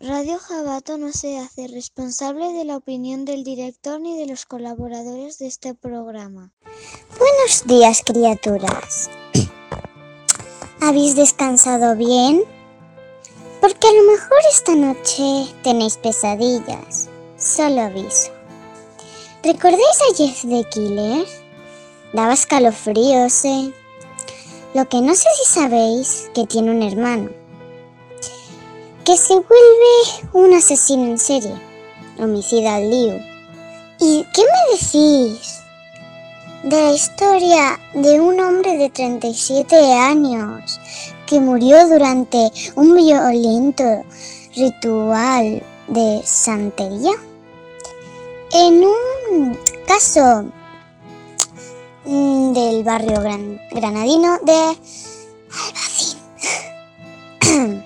Radio Jabato no se hace responsable de la opinión del director ni de los colaboradores de este programa. Buenos días, criaturas. ¿Habéis descansado bien? Porque a lo mejor esta noche tenéis pesadillas. Solo aviso. ¿Recordáis a Jeff the Killer? Daba escalofríos, ¿eh? Lo que no sé si sabéis que tiene un hermano que se vuelve un asesino en serie, homicida Liu. ¿Y qué me decís de la historia de un hombre de 37 años que murió durante un violento ritual de santería? En un caso mm, del barrio granadino de Albacín.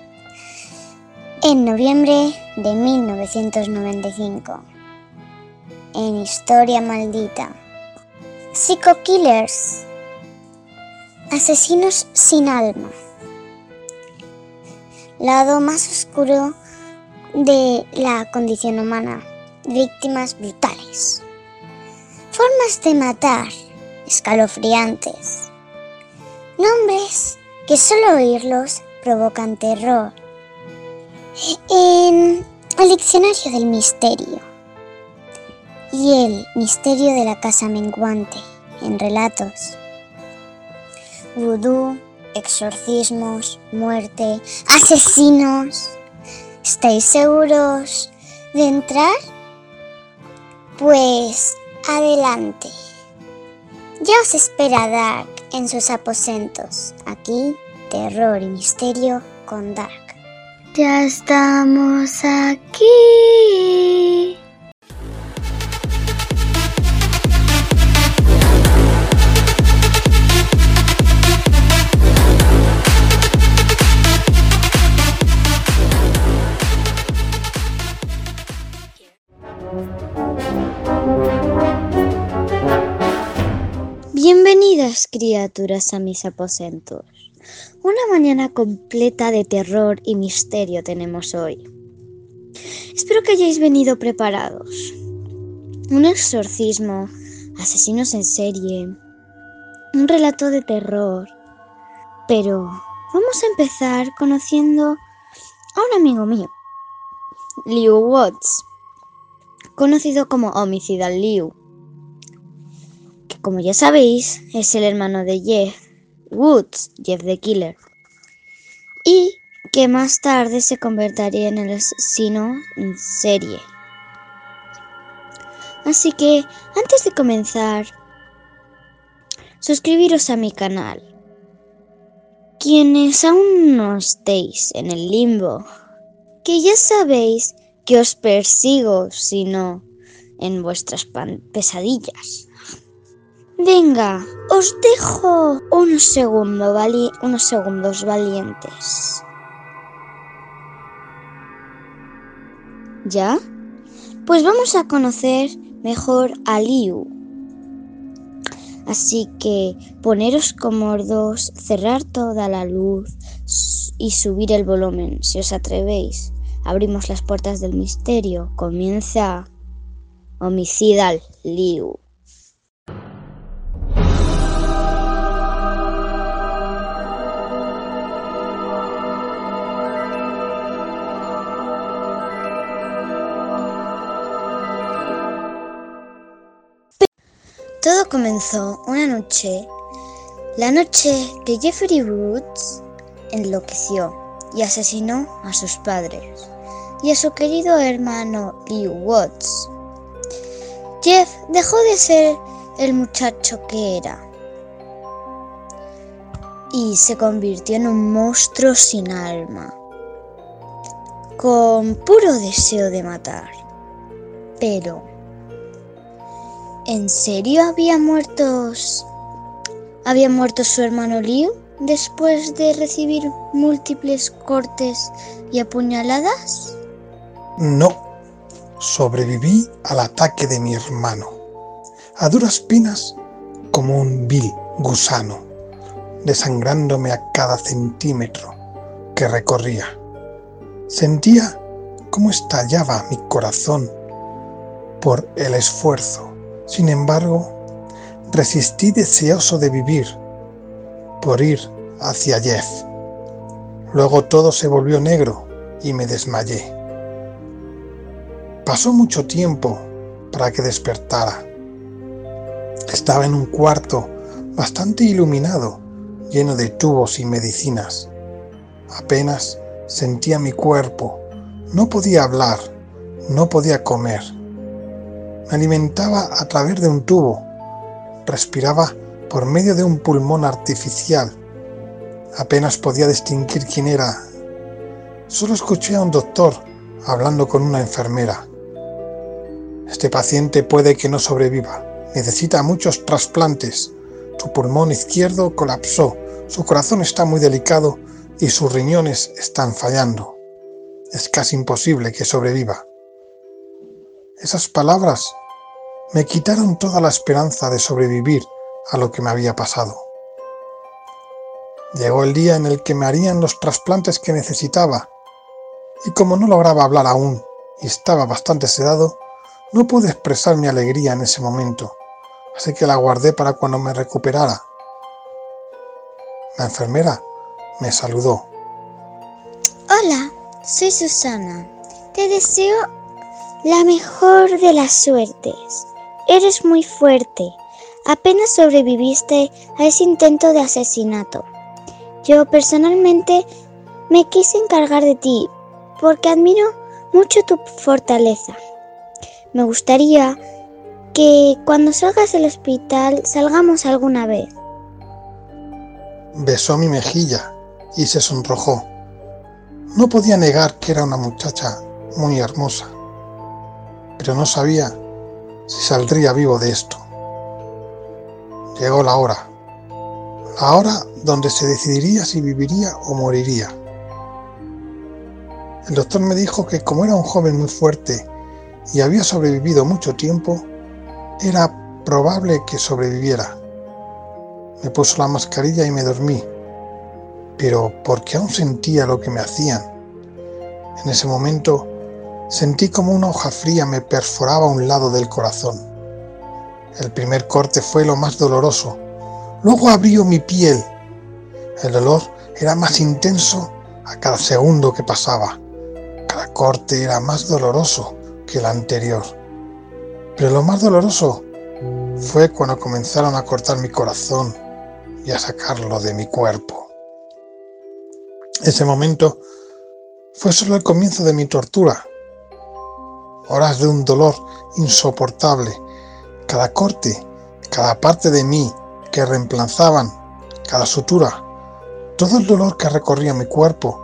en noviembre de 1995. En Historia Maldita. Psycho Killers. Asesinos sin alma. Lado más oscuro de la condición humana. Víctimas brutales. Formas de matar escalofriantes. Nombres que solo oírlos provocan terror en el diccionario del misterio y el misterio de la casa menguante en relatos. Vudú, exorcismos, muerte, asesinos. ¿Estáis seguros de entrar? Pues adelante. Ya os espera Dark en sus aposentos. Aquí, terror y misterio con Dark. Ya estamos aquí. Bienvenidas criaturas a mis aposentos. Una mañana completa de terror y misterio tenemos hoy. Espero que hayáis venido preparados. Un exorcismo, asesinos en serie, un relato de terror. Pero vamos a empezar conociendo a un amigo mío, Liu Watts, conocido como Homicidal Liu, que como ya sabéis es el hermano de Jeff Woods, Jeff the Killer, y que más tarde se convertiría en el asesino en serie. Así que, antes de comenzar, suscribiros a mi canal. Quienes aún no estéis en el limbo, que ya sabéis que os persigo si no en vuestras pesadillas. Venga, os dejo unos, unos segundos valientes. ¿Ya? Pues vamos a conocer mejor a Liu. Así que poneros cómodos, cerrar toda la luz y subir el volumen si os atrevéis. Abrimos las puertas del misterio. Comienza Homicidal Liu. Todo comenzó una noche, la noche que Jeffrey Woods enloqueció y asesinó a sus padres y a su querido hermano Liu Watts. Jeff dejó de ser el muchacho que era y se convirtió en un monstruo sin alma, con puro deseo de matar. Pero ¿En serio había muertos? ¿Había muerto su hermano Liu después de recibir múltiples cortes y apuñaladas? No, sobreviví al ataque de mi hermano, a duras penas como un vil gusano, desangrándome a cada centímetro que recorría. Sentía cómo estallaba mi corazón por el esfuerzo. Sin embargo, resistí deseoso de vivir por ir hacia Jeff. Luego todo se volvió negro y me desmayé. Pasó mucho tiempo para que despertara. Estaba en un cuarto bastante iluminado, lleno de tubos y medicinas. Apenas sentía mi cuerpo, no podía hablar, no podía comer. Me alimentaba a través de un tubo, respiraba por medio de un pulmón artificial. Apenas podía distinguir quién era. Solo escuché a un doctor hablando con una enfermera. Este paciente puede que no sobreviva. Necesita muchos trasplantes. Su pulmón izquierdo colapsó, su corazón está muy delicado y sus riñones están fallando. Es casi imposible que sobreviva. Esas palabras me quitaron toda la esperanza de sobrevivir a lo que me había pasado. Llegó el día en el que me harían los trasplantes que necesitaba, y como no lograba hablar aún y estaba bastante sedado, no pude expresar mi alegría en ese momento, así que la guardé para cuando me recuperara. La enfermera me saludó. Hola, soy Susana. Te deseo la mejor de las suertes. Eres muy fuerte. Apenas sobreviviste a ese intento de asesinato. Yo personalmente me quise encargar de ti porque admiro mucho tu fortaleza. Me gustaría que cuando salgas del hospital salgamos alguna vez. Besó mi mejilla y se sonrojó. No podía negar que era una muchacha muy hermosa, pero no sabía si saldría vivo de esto. Llegó la hora, la hora donde se decidiría si viviría o moriría. El doctor me dijo que como era un joven muy fuerte y había sobrevivido mucho tiempo, era probable que sobreviviera. Me puso la mascarilla y me dormí, pero porque aún sentía lo que me hacían. En ese momento sentí como una hoja fría me perforaba un lado del corazón. El primer corte fue lo más doloroso. Luego abrió mi piel. El dolor era más intenso a cada segundo que pasaba. Cada corte era más doloroso que el anterior. Pero lo más doloroso fue cuando comenzaron a cortar mi corazón y a sacarlo de mi cuerpo. Ese momento fue solo el comienzo de mi tortura. Horas de un dolor insoportable. Cada corte, cada parte de mí que reemplazaban, cada sutura, todo el dolor que recorría mi cuerpo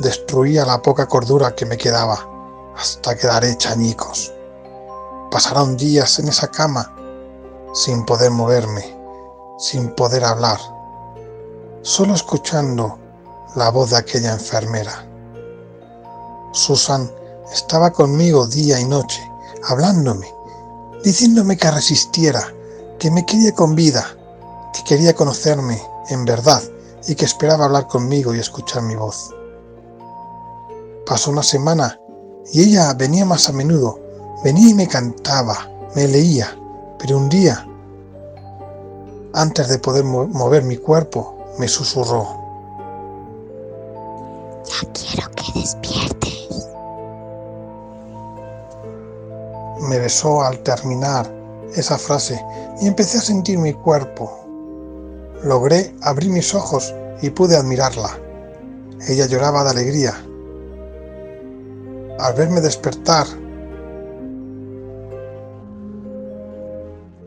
destruía la poca cordura que me quedaba hasta quedar hecha añicos. Pasaron días en esa cama sin poder moverme, sin poder hablar, solo escuchando la voz de aquella enfermera. Susan estaba conmigo día y noche, hablándome, diciéndome que resistiera, que me quería con vida, que quería conocerme en verdad y que esperaba hablar conmigo y escuchar mi voz. Pasó una semana y ella venía más a menudo, venía y me cantaba, me leía, pero un día, antes de poder mover mi cuerpo, me susurró. Ya quiero que despiertes. Me besó al terminar esa frase y empecé a sentir mi cuerpo. Logré abrir mis ojos y pude admirarla. Ella lloraba de alegría. Al verme despertar,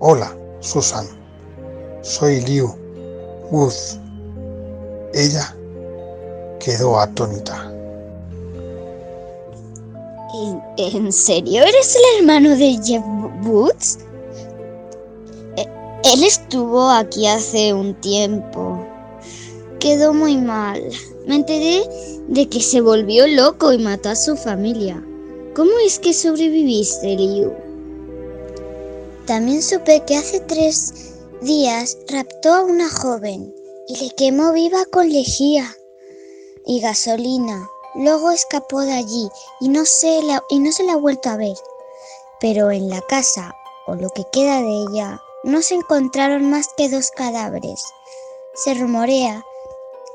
Hola, Susan. Soy Liu Woods. Ella quedó atónita. ¿En, serio eres el hermano de Jeff Woods? Eh, él estuvo aquí hace un tiempo. Quedó muy mal. Me enteré de que se volvió loco y mató a su familia. ¿Cómo es que sobreviviste, Liu? También supe que hace tres días raptó a una joven y le quemó viva con lejía y gasolina Luego escapó de allí y no, se la, y no se la ha vuelto a ver. Pero en la casa, o lo que queda de ella, no se encontraron más que dos cadáveres. Se rumorea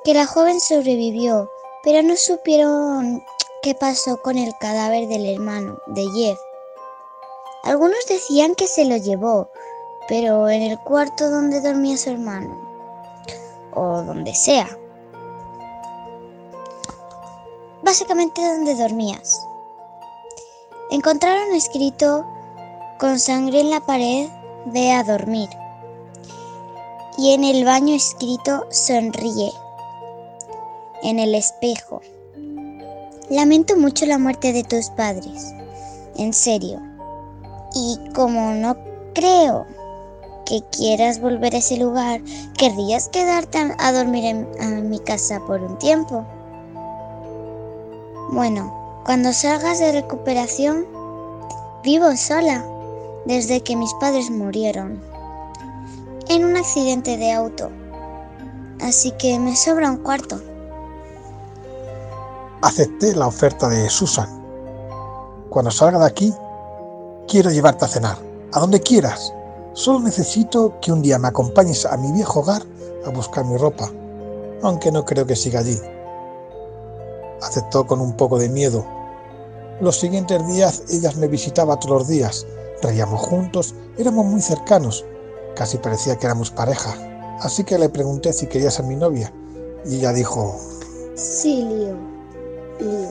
que la joven sobrevivió, pero no supieron qué pasó con el cadáver del hermano, de Jeff. Algunos decían que se lo llevó, pero en el cuarto donde dormía su hermano, o donde sea. Básicamente donde dormías. Encontraron escrito con sangre en la pared, ve a dormir. Y en el baño escrito sonríe. En el espejo. Lamento mucho la muerte de tus padres. En serio. Y como no creo que quieras volver a ese lugar, querrías quedarte a dormir en, mi casa por un tiempo. Bueno, cuando salgas de recuperación, vivo sola desde que mis padres murieron en un accidente de auto. Así que me sobra un cuarto. Acepté la oferta de Susan. Cuando salga de aquí, quiero llevarte a cenar, a donde quieras. Solo necesito que un día me acompañes a mi viejo hogar a buscar mi ropa, aunque no creo que siga allí. Aceptó con un poco de miedo. Los siguientes días ellas me visitaba todos los días, reíamos juntos, éramos muy cercanos, casi parecía que éramos pareja. Así que le pregunté si quería ser mi novia y ella dijo, Sí, Lío, Lío,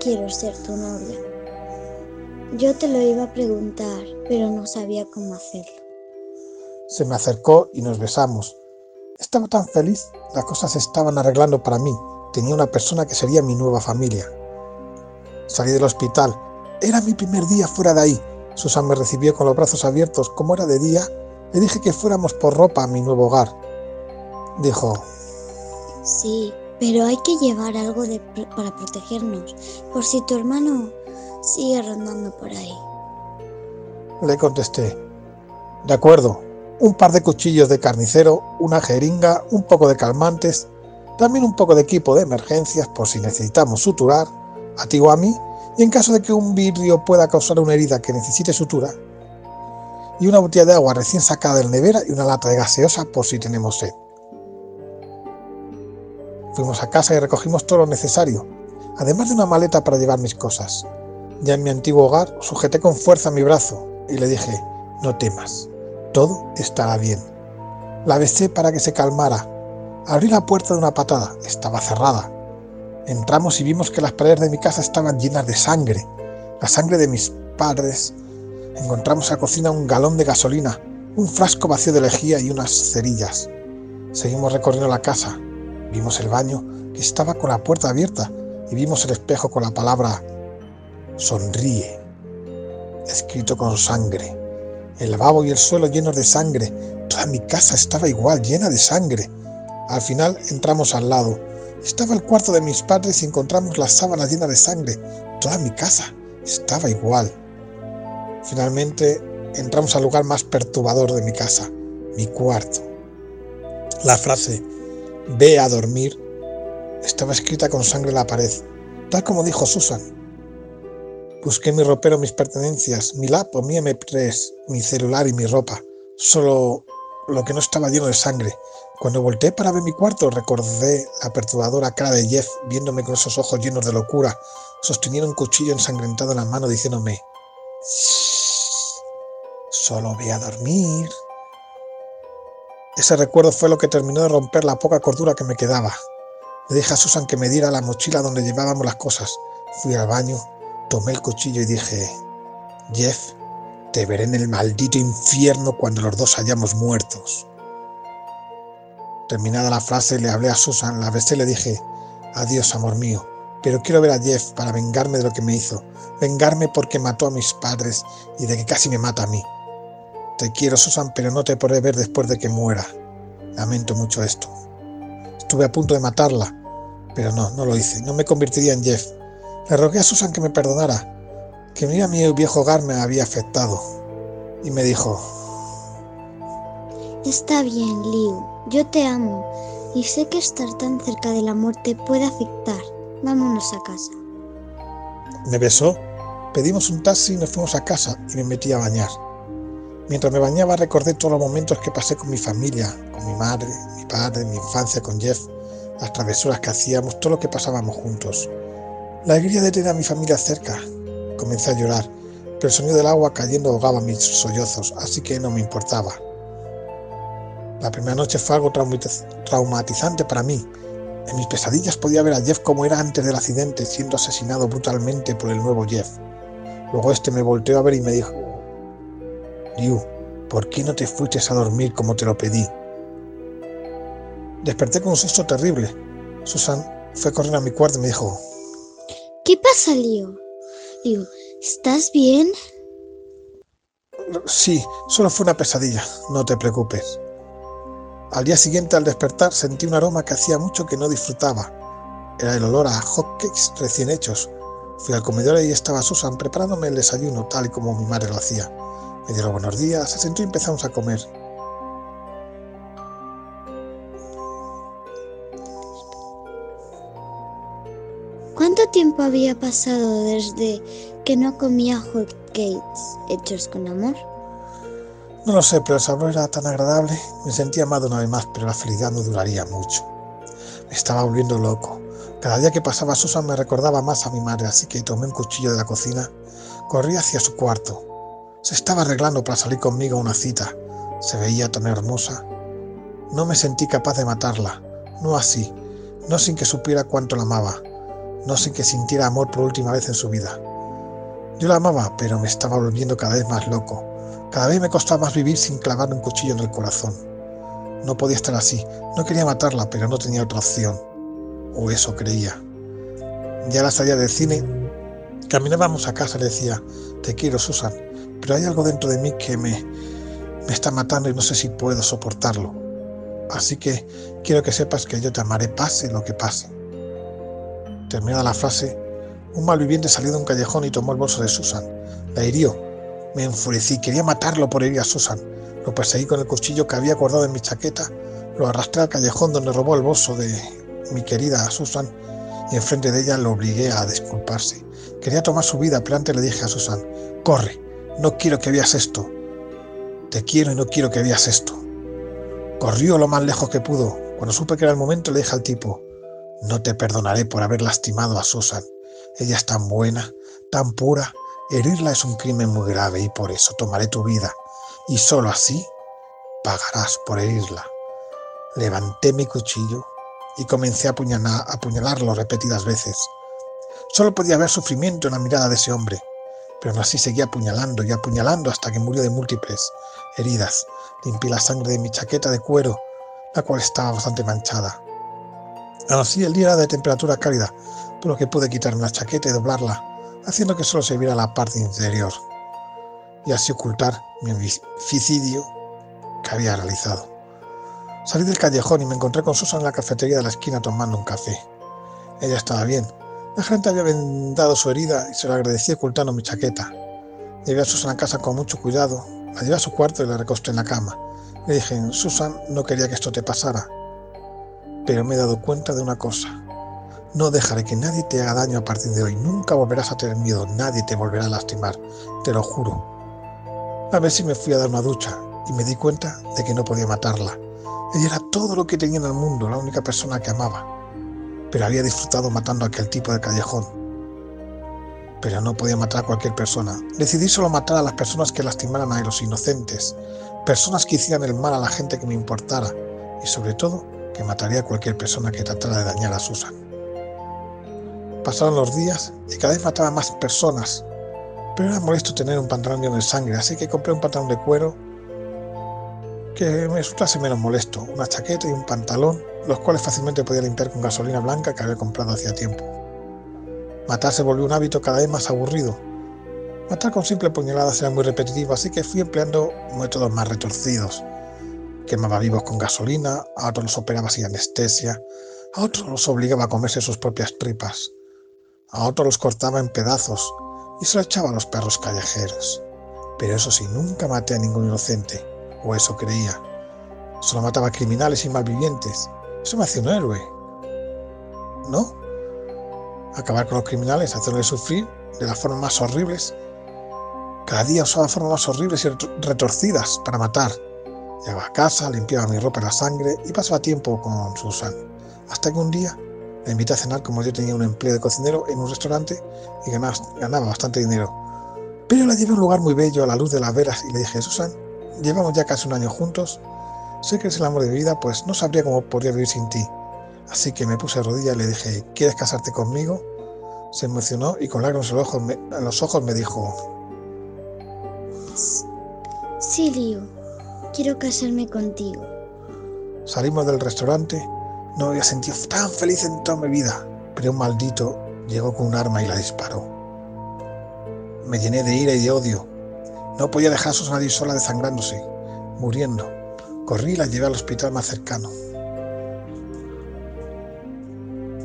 quiero ser tu novia. Yo te lo iba a preguntar, pero no sabía cómo hacerlo. Se me acercó y nos besamos. Estaba tan feliz, las cosas se estaban arreglando para mí. Tenía una persona que sería mi nueva familia. Salí del hospital. Era mi primer día fuera de ahí. Susan me recibió con los brazos abiertos. Como era de día, le dije que fuéramos por ropa a mi nuevo hogar. Dijo, Sí, pero hay que llevar algo para protegernos, por si tu hermano sigue rondando por ahí. Le contesté, de acuerdo, un par de cuchillos de carnicero, una jeringa, un poco de calmantes, también un poco de equipo de emergencias por si necesitamos suturar, a ti o a mí, y en caso de que un vidrio pueda causar una herida que necesite sutura, y una botella de agua recién sacada del nevera y una lata de gaseosa por si tenemos sed. Fuimos a casa y recogimos todo lo necesario, además de una maleta para llevar mis cosas. Ya en mi antiguo hogar sujeté con fuerza mi brazo y le dije, no temas, todo estará bien. La besé para que se calmara. Abrí la puerta de una patada, estaba cerrada. Entramos y vimos que las paredes de mi casa estaban llenas de sangre, la sangre de mis padres. Encontramos en la cocina un galón de gasolina, un frasco vacío de lejía y unas cerillas. Seguimos recorriendo la casa. Vimos el baño que estaba con la puerta abierta y vimos el espejo con la palabra sonríe, escrito con sangre. El lavabo y el suelo llenos de sangre. Toda mi casa estaba igual, llena de sangre. Al final entramos al lado. Estaba el cuarto de mis padres y encontramos las sábanas llenas de sangre. Toda mi casa estaba igual. Finalmente entramos al lugar más perturbador de mi casa, mi cuarto. La frase, ve a dormir, estaba escrita con sangre en la pared, tal como dijo Susan. Busqué mi ropero, mis pertenencias, mi laptop, mi MP3, mi celular y mi ropa. Solo lo que no estaba lleno de sangre. Cuando volteé para ver mi cuarto, recordé la perturbadora cara de Jeff viéndome con esos ojos llenos de locura, sosteniendo un cuchillo ensangrentado en la mano diciéndome, solo ve a dormir. Ese recuerdo fue lo que terminó de romper la poca cordura que me quedaba. Le dije a Susan que me diera la mochila donde llevábamos las cosas. Fui al baño, Tomé el cuchillo y dije, Jeff, te veré en el maldito infierno cuando los dos hayamos muertos. Terminada la frase, le hablé a Susan, la besé y le dije, adiós, amor mío, pero quiero ver a Jeff para vengarme de lo que me hizo, vengarme porque mató a mis padres y de que casi me mata a mí. Te quiero, Susan, pero no te podré ver después de que muera. Lamento mucho esto. Estuve a punto de matarla, pero no, no lo hice. No me convertiría en Jeff. Le rogué a Susan que me perdonara, que mi mi viejo hogar me había afectado. Y me dijo, Está bien, Liu, yo te amo y sé que estar tan cerca de la muerte puede afectar. Vámonos a casa. Me besó, pedimos un taxi y nos fuimos a casa y me metí a bañar. Mientras me bañaba recordé todos los momentos que pasé con mi familia, con mi madre, mi padre, mi infancia con Jeff, las travesuras que hacíamos, todo lo que pasábamos juntos. La alegría de tener a mi familia cerca. Comencé a llorar, pero el sonido del agua cayendo ahogaba mis sollozos, así que no me importaba. La primera noche fue algo traumatizante para mí. En mis pesadillas podía ver a Jeff como era antes del accidente, siendo asesinado brutalmente por el nuevo Jeff. Luego este me volteó a ver y me dijo, Liu, ¿por qué no te fuiste a dormir como te lo pedí? Desperté con un susto terrible. Susan fue corriendo a mi cuarto y me dijo, ¿Qué pasa, Liu? Liu, ¿estás bien? Sí, solo fue una pesadilla, no te preocupes. Al día siguiente, al despertar, sentí un aroma que hacía mucho que no disfrutaba. Era el olor a hotcakes recién hechos. Fui al comedor y estaba Susan preparándome el desayuno tal y como mi madre lo hacía. Me dio los buenos días, se sentó y empezamos a comer. ¿Cuánto tiempo había pasado desde que no comía hotcakes hechos con amor? No lo sé, pero el sabor era tan agradable. Me sentía amado una vez más, pero la felicidad no duraría mucho. Me estaba volviendo loco. Cada día que pasaba Susan me recordaba más a mi madre, así que tomé un cuchillo de la cocina, corrí hacia su cuarto. Se estaba arreglando para salir conmigo a una cita. Se veía tan hermosa. No me sentí capaz de matarla. No así. No sin que supiera cuánto la amaba no sin que sintiera amor por última vez en su vida. Yo la amaba, pero me estaba volviendo cada vez más loco. Cada vez me costaba más vivir sin clavar un cuchillo en el corazón. No podía estar así. No quería matarla, pero no tenía otra opción. O eso creía. Ya la salía del cine. Caminábamos a casa y le decía, te quiero, Susan, pero hay algo dentro de mí que me, me está matando y no sé si puedo soportarlo. Así que quiero que sepas que yo te amaré pase lo que pase. Terminada la frase, un malviviente salió de un callejón y tomó el bolso de Susan. La hirió. Me enfurecí, quería matarlo por herir a Susan. Lo perseguí con el cuchillo que había guardado en mi chaqueta, lo arrastré al callejón donde robó el bolso de mi querida Susan y enfrente de ella lo obligué a disculparse. Quería tomar su vida, pero antes le dije a Susan, corre, no quiero que veas esto. Te quiero y no quiero que veas esto. Corrió lo más lejos que pudo. Cuando supe que era el momento le dije al tipo, no te perdonaré por haber lastimado a Susan. Ella es tan buena, tan pura. Herirla es un crimen muy grave y por eso tomaré tu vida. Y solo así pagarás por herirla. Levanté mi cuchillo y comencé a, apuñalarlo repetidas veces. Solo podía ver sufrimiento en la mirada de ese hombre, pero aún así seguía apuñalando y apuñalando hasta que murió de múltiples heridas. Limpié la sangre de mi chaqueta de cuero, la cual estaba bastante manchada. Aún así, el día era de temperatura cálida, por lo que pude quitarme la chaqueta y doblarla, haciendo que solo se viera la parte interior, y así ocultar mi homicidio que había realizado. Salí del callejón y me encontré con Susan en la cafetería de la esquina tomando un café. Ella estaba bien. La gente había vendado su herida y se lo agradecí ocultando mi chaqueta. Llevé a Susan a casa con mucho cuidado, la llevé a su cuarto y la recosté en la cama. Le dije, Susan, no quería que esto te pasara. Pero me he dado cuenta de una cosa. No dejaré que nadie te haga daño a partir de hoy. Nunca volverás a tener miedo. Nadie te volverá a lastimar. Te lo juro. A ver si me fui a dar una ducha y me di cuenta de que no podía matarla. Ella era todo lo que tenía en el mundo, la única persona que amaba. Pero había disfrutado matando a aquel tipo de callejón. Pero no podía matar a cualquier persona. Decidí solo matar a las personas que lastimaran a los inocentes, personas que hicieran el mal a la gente que me importara y sobre todo que mataría a cualquier persona que tratara de dañar a Susan. Pasaron los días y cada vez mataba más personas, pero era molesto tener un pantalón lleno de sangre, así que compré un pantalón de cuero que me resultase menos molesto, una chaqueta y un pantalón, los cuales fácilmente podía limpiar con gasolina blanca que había comprado hacía tiempo. Matar se volvió un hábito cada vez más aburrido. Matar con simple puñaladas era muy repetitivo, así que fui empleando métodos más retorcidos, quemaba vivos con gasolina, a otros los operaba sin anestesia, a otros los obligaba a comerse sus propias tripas, a otros los cortaba en pedazos y se lo echaba a los perros callejeros. Pero eso sí, nunca maté a ningún inocente, o eso creía. Solo mataba a criminales y malvivientes. Eso me hacía un héroe. ¿No? acabar con los criminales, hacerles sufrir de las formas más horribles. Cada día usaba formas más horribles y retorcidas para matar. Llegaba a casa, limpiaba mi ropa de la sangre y pasaba tiempo con Susan. Hasta que un día me invité a cenar como yo tenía un empleo de cocinero en un restaurante y ganaba, ganaba bastante dinero. Pero la llevé a un lugar muy bello a la luz de las veras y le dije, Susan, llevamos ya casi un año juntos, sé que eres el amor de mi vida, pues no sabría cómo podría vivir sin ti. Así que me puse a rodillas y le dije, ¿quieres casarte conmigo? Se emocionó y con lágrimas en los ojos me, en los ojos me dijo, Sí, Lío, quiero casarme contigo. Salimos del restaurante, no había sentido tan feliz en toda mi vida, pero un maldito llegó con un arma y la disparó. Me llené de ira y de odio. No podía dejar a Susana sola desangrándose, muriendo. Corrí y la llevé al hospital más cercano.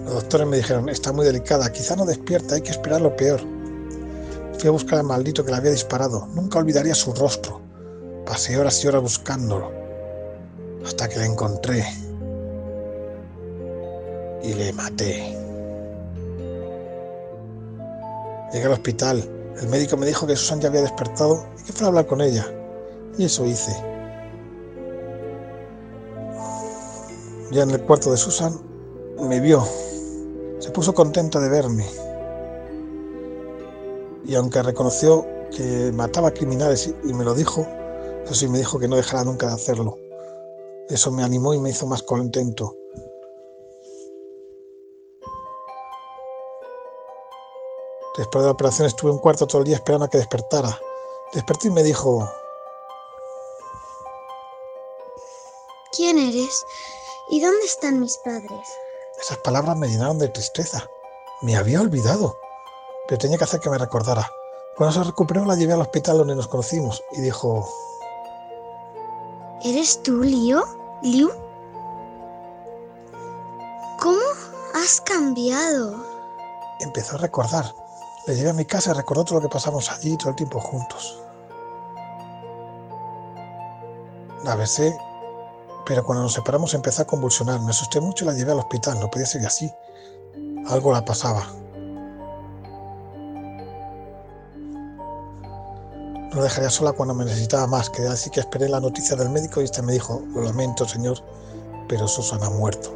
Los doctores me dijeron, está muy delicada, quizá no despierta, hay que esperar lo peor. Fui a buscar al maldito que la había disparado. Nunca olvidaría su rostro. Pasé horas y horas buscándolo, hasta que la encontré y le maté. Llegué al hospital. El médico me dijo que Susan ya había despertado y que fuera a hablar con ella. Y eso hice. Ya en el cuarto de Susan me vio se puso contenta de verme. Y aunque reconoció que mataba criminales y me lo dijo, eso sí me dijo que no dejara nunca de hacerlo. Eso me animó y me hizo más contento. Después de la operación estuve un cuarto todo el día esperando a que despertara. Desperté y me dijo... ¿Quién eres? ¿Y dónde están mis padres? Esas palabras me llenaron de tristeza. Me había olvidado, pero tenía que hacer que me recordara. Cuando se recuperó la llevé al hospital donde nos conocimos y dijo... ¿Eres tú, Liu? ¿Liu? ¿Cómo has cambiado? Empezó a recordar. Le llevé a mi casa y recordó todo lo que pasamos allí todo el tiempo juntos. La besé pero cuando nos separamos empezó a convulsionar. Me asusté mucho y la llevé al hospital. No podía seguir así. Algo la pasaba. No dejaría sola cuando me necesitaba más. Quedé así que esperé la noticia del médico y este me dijo, lo lamento señor, pero Susan ha muerto.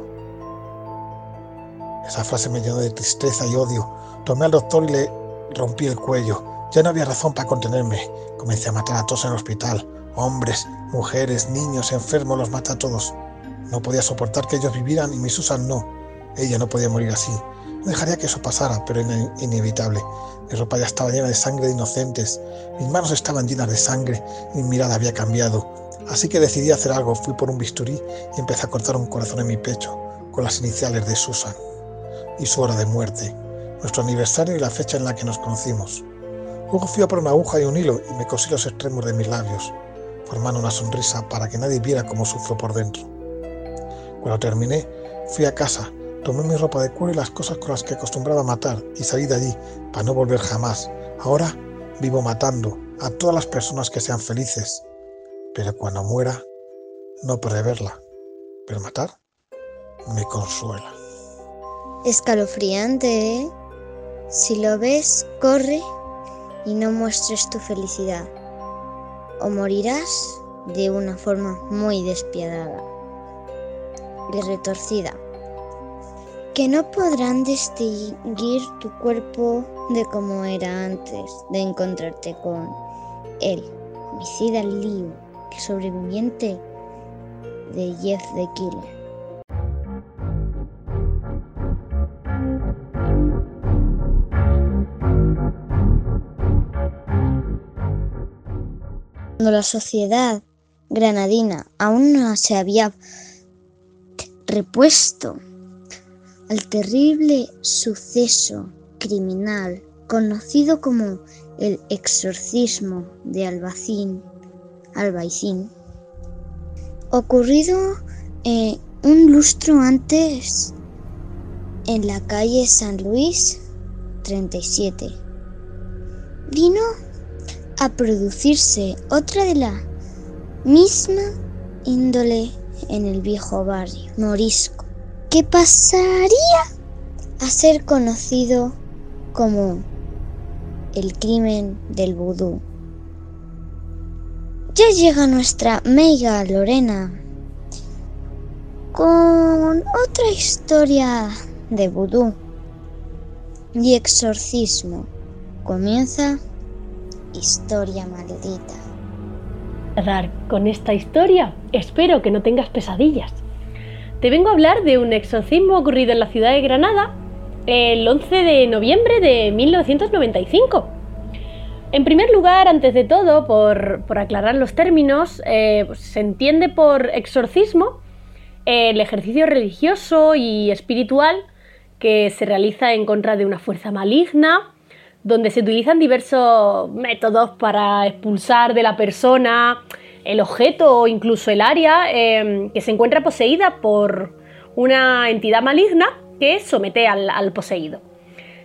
Esa frase me llenó de tristeza y odio. Tomé al doctor y le rompí el cuello. Ya no había razón para contenerme. Comencé a matar a todos en el hospital. Hombres, mujeres, niños, enfermos, los mata a todos. No podía soportar que ellos vivieran y mi Susan no. Ella no podía morir así. No dejaría que eso pasara, pero era inevitable. Mi ropa ya estaba llena de sangre de inocentes. Mis manos estaban llenas de sangre mi mirada había cambiado. Así que decidí hacer algo. Fui por un bisturí y empecé a cortar un corazón en mi pecho, con las iniciales de Susan. Y su hora de muerte, nuestro aniversario y la fecha en la que nos conocimos. Luego fui a por una aguja y un hilo y me cosí los extremos de mis labios formando una sonrisa para que nadie viera cómo sufro por dentro. Cuando terminé, fui a casa, tomé mi ropa de cuero y las cosas con las que acostumbraba matar y salí de allí para no volver jamás. Ahora vivo matando a todas las personas que sean felices, pero cuando muera, no podré verla, pero matar me consuela. Escalofriante, ¿eh? Si lo ves, corre y no muestres tu felicidad o morirás de una forma muy despiadada y retorcida, que no podrán distinguir tu cuerpo de como era antes de encontrarte con él, homicida Liu, el sobreviviente de Jeff the Killer. Cuando la sociedad granadina aún no se había repuesto al terrible suceso criminal conocido como el exorcismo de Albacín, Albaicín, ocurrido eh, un lustro antes en la calle San Luis 37. Vino a producirse otra de la misma índole en el viejo barrio morisco. ¿Qué pasaría a ser conocido como el crimen del vudú. Ya llega nuestra meiga Lorena con otra historia de vudú y exorcismo. Comienza Historia Maldita. Con esta historia espero que no tengas pesadillas. Te vengo a hablar de un exorcismo ocurrido en la ciudad de Granada el 11 de noviembre de 1995. En primer lugar, antes de todo, por, aclarar los términos, eh, pues, se entiende por exorcismo el ejercicio religioso y espiritual que se realiza en contra de una fuerza maligna, donde se utilizan diversos métodos para expulsar de la persona el objeto o incluso el área eh, que se encuentra poseída por una entidad maligna que somete al, poseído.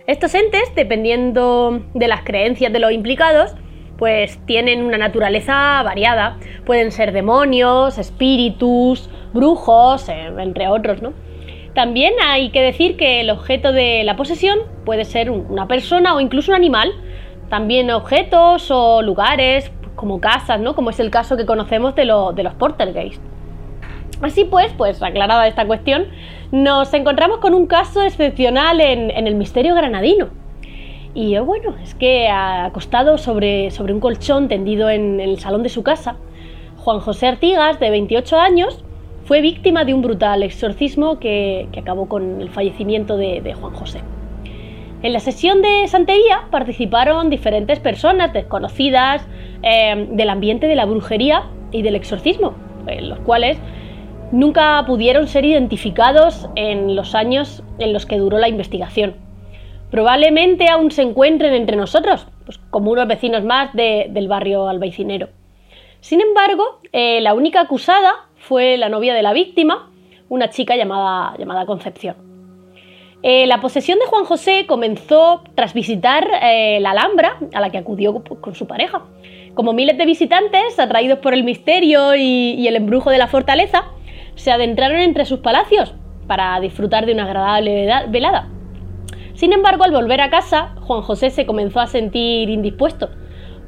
Estos entes, dependiendo de las creencias de los implicados, pues tienen una naturaleza variada. Pueden ser demonios, espíritus, brujos, eh, entre otros, ¿no? También hay que decir que el objeto de la posesión puede ser una persona o incluso un animal. También objetos o lugares, como casas, ¿no? Como es el caso que conocemos de, de los portergeist. Así pues, pues aclarada esta cuestión, nos encontramos con un caso excepcional en, el misterio granadino. Y bueno, es que acostado sobre, sobre un colchón tendido en, el salón de su casa, Juan José Artigas, de 28 años, fue víctima de un brutal exorcismo que, acabó con el fallecimiento de, Juan José. En la sesión de santería participaron diferentes personas desconocidas eh, del ambiente de la brujería y del exorcismo, los cuales nunca pudieron ser identificados en los años en los que duró la investigación. Probablemente aún se encuentren entre nosotros, pues como unos vecinos más del barrio albaicinero. Sin embargo, eh, la única acusada fue la novia de la víctima, una chica llamada, llamada Concepción. Eh, la posesión de Juan José comenzó tras visitar eh, la Alhambra, a la que acudió con su pareja. Como miles de visitantes, atraídos por el misterio y el embrujo de la fortaleza, se adentraron entre sus palacios para disfrutar de una agradable velada. Sin embargo, al volver a casa, Juan José se comenzó a sentir indispuesto.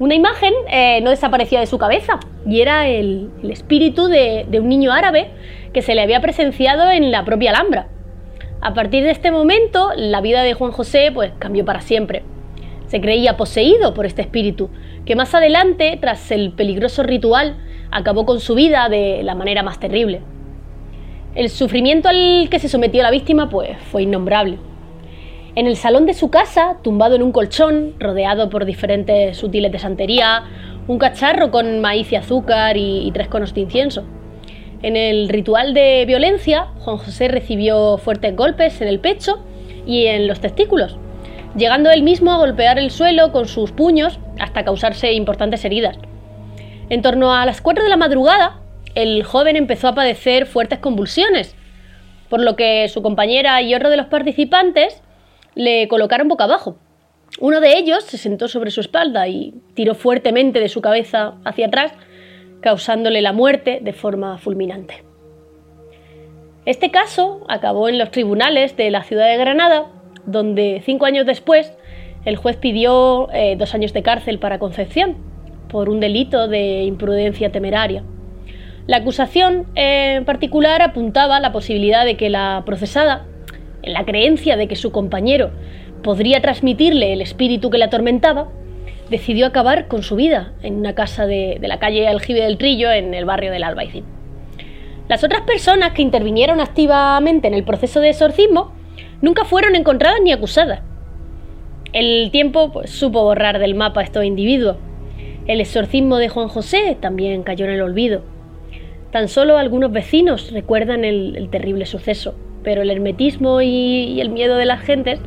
Una imagen eh, no desaparecía de su cabeza y era el, espíritu de, un niño árabe que se le había presenciado en la propia Alhambra. A partir de este momento, la vida de Juan José pues, cambió para siempre. Se creía poseído por este espíritu, que más adelante, tras el peligroso ritual, acabó con su vida de la manera más terrible. El sufrimiento al que se sometió la víctima pues, fue innombrable. En el salón de su casa, tumbado en un colchón, rodeado por diferentes útiles de santería, un cacharro con maíz y azúcar y, tres conos de incienso. En el ritual de violencia, Juan José recibió fuertes golpes en el pecho y en los testículos, llegando él mismo a golpear el suelo con sus puños hasta causarse importantes heridas. En torno a las 4 de la madrugada, el joven empezó a padecer fuertes convulsiones, por lo que su compañera y otro de los participantes le colocaron boca abajo. Uno de ellos se sentó sobre su espalda y tiró fuertemente de su cabeza hacia atrás, causándole la muerte de forma fulminante. Este caso acabó en los tribunales de la ciudad de Granada, donde cinco años después el juez pidió eh, dos años de cárcel para Concepción por un delito de imprudencia temeraria. La acusación en particular apuntaba a la posibilidad de que la procesada, en la creencia de que su compañero podría transmitirle el espíritu que le atormentaba, decidió acabar con su vida en una casa de, la calle Aljibe del Trillo en el barrio del Albaicín. Las otras personas que intervinieron activamente en el proceso de exorcismo nunca fueron encontradas ni acusadas. El tiempo pues, supo borrar del mapa a estos individuos. El exorcismo de Juan José también cayó en el olvido. Tan solo algunos vecinos recuerdan el, terrible suceso, pero el hermetismo y, el miedo de las gentes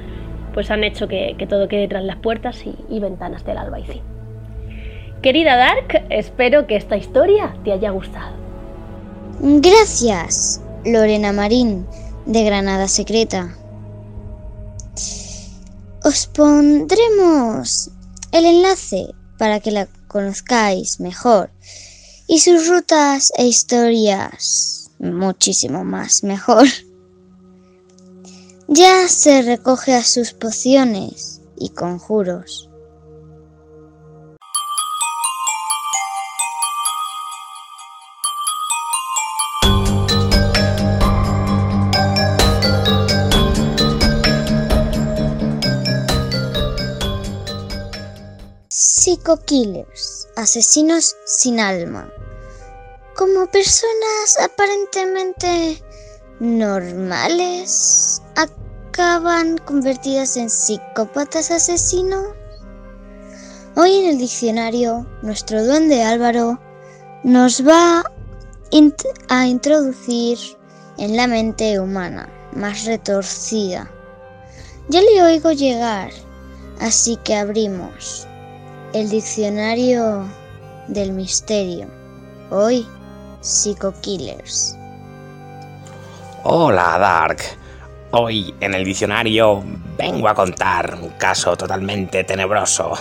pues han hecho que, todo quede tras las puertas y, ventanas del albaicín. Querida Dark, espero que esta historia te haya gustado. Gracias, Lorena Marín, de Granada Secreta. Os pondremos el enlace para que la conozcáis mejor y sus rutas e historias muchísimo más mejor. Ya se recoge a sus pociones y conjuros. Psycho-killers, asesinos sin alma. Como personas aparentemente normales, acaban convertidas en psicópatas asesinos. Hoy en el diccionario, nuestro duende Álvaro nos va a introducir en la mente humana más retorcida. Ya le oigo llegar, así que abrimos el diccionario del misterio. Hoy, Psycho Killers. Hola, Dark. Hoy en el diccionario vengo a contar un caso totalmente tenebroso.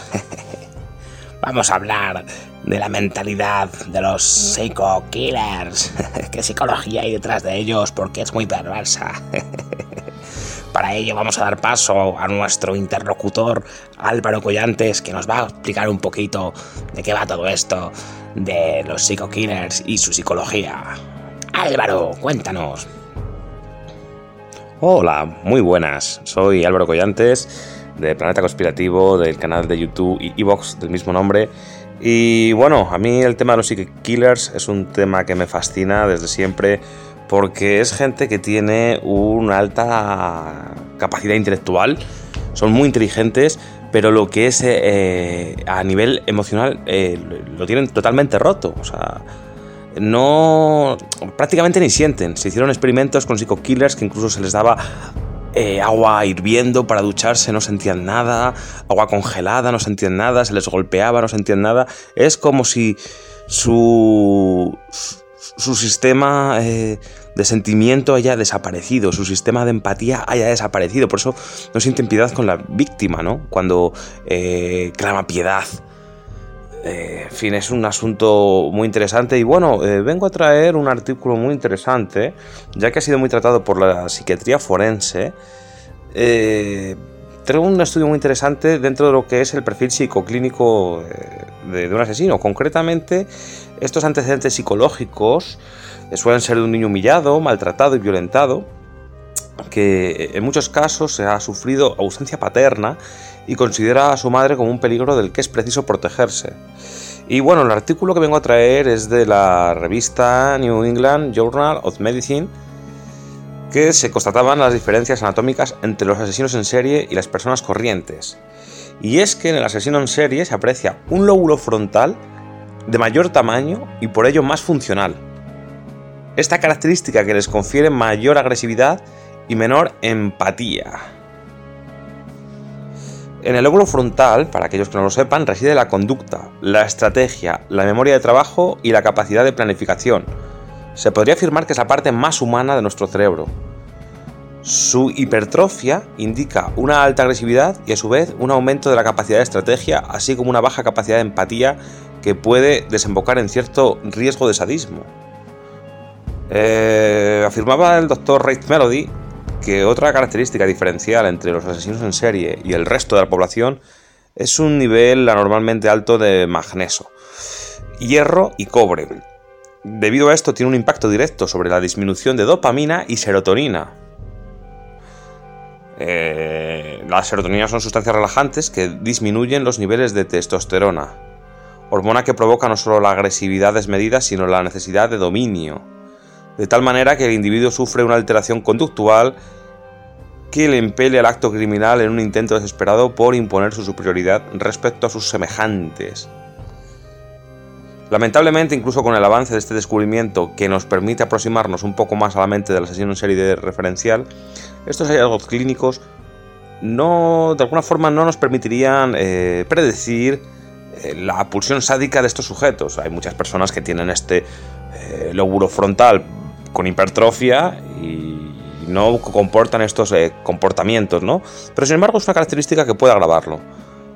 Vamos a hablar de la mentalidad de los Psycho Killers. ¿Qué psicología hay detrás de ellos? Porque es muy perversa. Para ello vamos a dar paso a nuestro interlocutor Álvaro Collantes, que nos va a explicar un poquito de qué va todo esto de los Psycho Killers y su psicología. Álvaro, cuéntanos. Hola, muy buenas. Soy Álvaro Collantes de Planeta Conspirativo, del canal de YouTube y Evox del mismo nombre. Y bueno, a mí el tema de los Psycho Killers es un tema que me fascina desde siempre porque es gente que tiene una alta capacidad intelectual, son muy inteligentes, pero lo que es eh, a nivel emocional eh, lo tienen totalmente roto. O sea, no. prácticamente ni sienten. Se hicieron experimentos con psico-killers que incluso se les daba eh, agua hirviendo para ducharse, no sentían nada, agua congelada, no sentían nada, se les golpeaba, no sentían nada. Es como si su su sistema eh, de sentimiento haya desaparecido, su sistema de empatía haya desaparecido. Por eso no sienten piedad con la víctima, ¿no? Cuando eh, clama piedad. Eh, en fin, es un asunto muy interesante y bueno, vengo a traer un artículo muy interesante, ya que ha sido muy tratado por la psiquiatría forense. traigo un estudio muy interesante dentro de lo que es el perfil psicoclínico de un asesino. Concretamente, estos antecedentes psicológicos suelen ser de un niño humillado, maltratado y violentado, que en muchos casos ha sufrido ausencia paterna y considera a su madre como un peligro del que es preciso protegerse. Y bueno, el artículo que vengo a traer es de la revista New England Journal of Medicine, que se constataban las diferencias anatómicas entre los asesinos en serie y las personas corrientes. Y es que en el asesino en serie se aprecia un lóbulo frontal de mayor tamaño y por ello más funcional. Esta característica que les confiere mayor agresividad y menor empatía. En el lóbulo frontal, para aquellos que no lo sepan, reside la conducta, la estrategia, la memoria de trabajo y la capacidad de planificación. Se podría afirmar que es la parte más humana de nuestro cerebro. Su hipertrofia indica una alta agresividad y a su vez un aumento de la capacidad de estrategia, así como una baja capacidad de empatía que puede desembocar en cierto riesgo de sadismo. Eh, afirmaba el doctor Ray Melody que otra característica diferencial entre los asesinos en serie y el resto de la población es un nivel anormalmente alto de magnesio, hierro y cobre. Debido a esto tiene un impacto directo sobre la disminución de dopamina y serotonina. Eh, las serotoninas son sustancias relajantes que disminuyen los niveles de testosterona, hormona que provoca no solo la agresividad desmedida, sino la necesidad de dominio, de tal manera que el individuo sufre una alteración conductual que le impele al acto criminal en un intento desesperado por imponer su superioridad respecto a sus semejantes. Lamentablemente, incluso con el avance de este descubrimiento que nos permite aproximarnos un poco más a la mente del asesino en serie de referencial, estos hallazgos clínicos no, de alguna forma no nos permitirían eh, predecir eh, la pulsión sádica de estos sujetos. Hay muchas personas que tienen este eh, lóbulo frontal con hipertrofia y no comportan estos eh, comportamientos, ¿no? Pero sin embargo es una característica que puede agravarlo.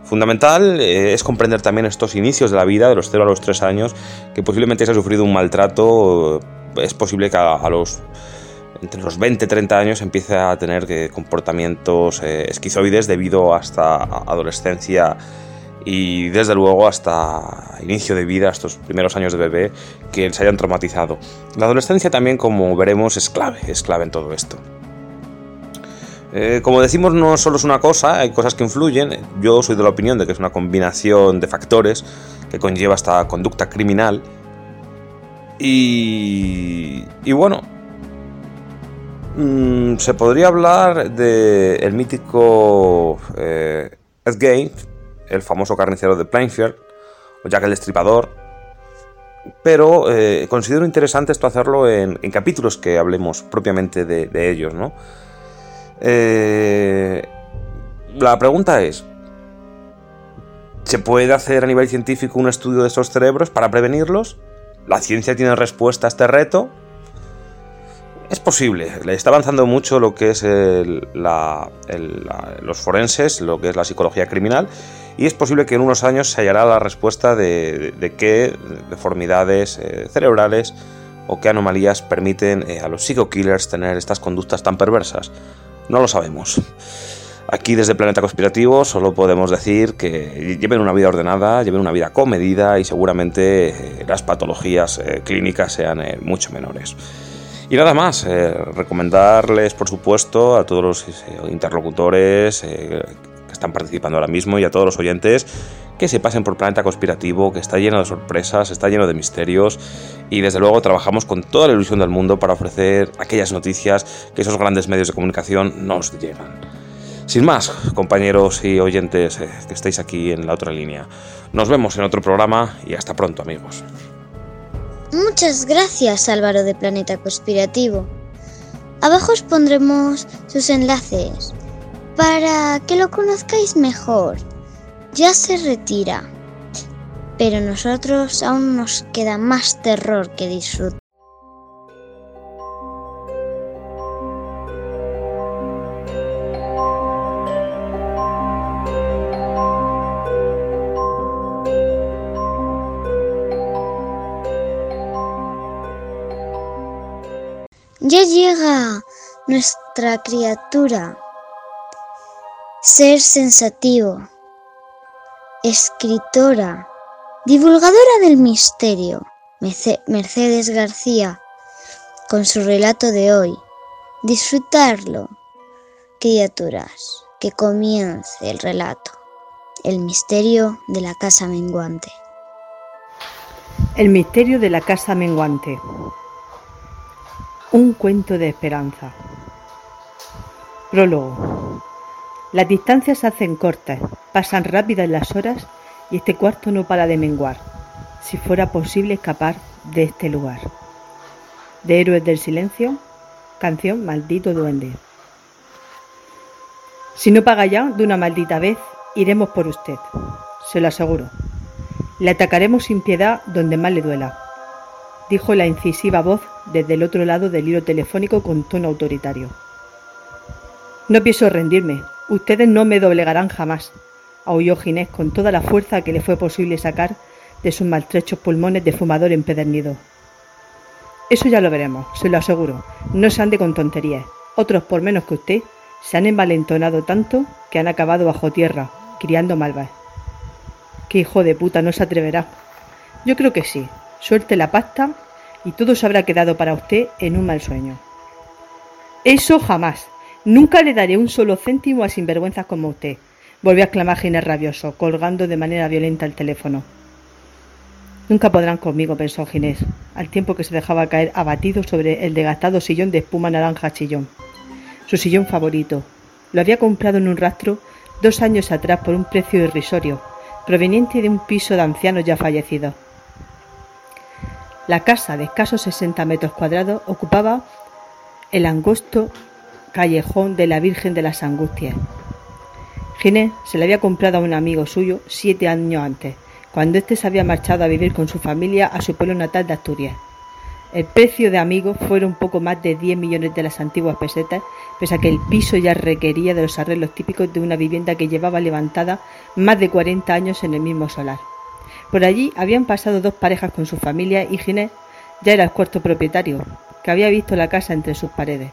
Fundamental es comprender también estos inicios de la vida, de los 0 a los 3 años, que posiblemente se ha sufrido un maltrato, es posible que a, los entre los 20 y 30 años empieza a tener comportamientos esquizoides debido hasta adolescencia y desde luego hasta inicio de vida, estos primeros años de bebé, que se hayan traumatizado. La adolescencia también, como veremos, es clave, es clave en todo esto. Eh, como decimos, no solo es una cosa, hay cosas que influyen. Yo soy de la opinión de que es una combinación de factores que conlleva esta conducta criminal. Y, y bueno, mm, se podría hablar del el mítico eh, Ed Gein, el famoso carnicero de Plainfield, o Jack el Destripador. Pero eh, considero interesante esto hacerlo en, capítulos que hablemos propiamente de, ellos, ¿no? Eh, la pregunta es, ¿se puede hacer a nivel científico un estudio de estos cerebros para prevenirlos? ¿La ciencia tiene respuesta a este reto? Es posible, le está avanzando mucho lo que es los forenses, lo que es la psicología criminal, y es posible que en unos años se hallará la respuesta de, qué deformidades eh, cerebrales o qué anomalías permiten eh, a los psico-killers tener estas conductas tan perversas. No lo sabemos. Aquí desde Planeta Conspirativo solo podemos decir que lleven una vida ordenada, lleven una vida comedida y seguramente eh, las patologías clínicas sean mucho menores. Y nada más, recomendarles, por supuesto, a todos los interlocutores están participando ahora mismo y a todos los oyentes que se pasen por Planeta Conspirativo, que está lleno de sorpresas, está lleno de misterios y desde luego trabajamos con toda la ilusión del mundo para ofrecer aquellas noticias que esos grandes medios de comunicación nos llegan. Sin más, compañeros y oyentes que estáis aquí en la otra línea, nos vemos en otro programa y hasta pronto amigos. Muchas gracias Álvaro de Planeta Conspirativo. Abajo os pondremos sus enlaces para que lo conozcáis mejor. Ya se retira, pero nosotros aún nos queda más terror que disfrutar. Ya llega nuestra criatura, ser sensativo, escritora, divulgadora del misterio, Mercedes García, con su relato de hoy. Disfrutarlo, criaturas, que comience el relato, el misterio de la casa menguante. El misterio de la casa menguante. Un cuento de esperanza. Prólogo. Las distancias se hacen cortas, pasan rápidas las horas y este cuarto no para de menguar. Si fuera posible escapar de este lugar. De Héroes del Silencio, canción Maldito Duende. Si no paga ya de una maldita vez, iremos por usted, se lo aseguro. Le atacaremos sin piedad donde más le duela dijo la incisiva voz desde el otro lado del hilo telefónico con tono autoritario. No pienso rendirme. Ustedes no me doblegarán jamás, aulló Ginés con toda la fuerza que le fue posible sacar de sus maltrechos pulmones de fumador empedernido. Eso ya lo veremos, se lo aseguro. No se ande con tonterías. Otros, por menos que usted, se han envalentonado tanto que han acabado bajo tierra, criando malvas. ¿Qué hijo de puta no se atreverá? Yo creo que sí, suelte la pasta y todo se habrá quedado para usted en un mal sueño. Eso jamás. Nunca le daré un solo céntimo a sinvergüenzas como usted, volvió a exclamar Ginés rabioso, colgando de manera violenta el teléfono. Nunca podrán conmigo, pensó Ginés, al tiempo que se dejaba caer abatido sobre el desgastado sillón de espuma naranja chillón. Su sillón favorito. Lo había comprado en un rastro dos años atrás por un precio irrisorio, proveniente de un piso de ancianos ya fallecidos. La casa, de escasos 60 metros cuadrados, ocupaba el angosto callejón de la Virgen de las Angustias. Ginés se la había comprado a un amigo suyo siete años antes, cuando éste se había marchado a vivir con su familia a su pueblo natal de Asturias. El precio de amigo fueron poco más de 10 millones de las antiguas pesetas, pese a que el piso ya requería de los arreglos típicos de una vivienda que llevaba levantada más de 40 años en el mismo solar. Por allí habían pasado dos parejas con su familia y Ginés ya era el cuarto propietario, que había visto la casa entre sus paredes.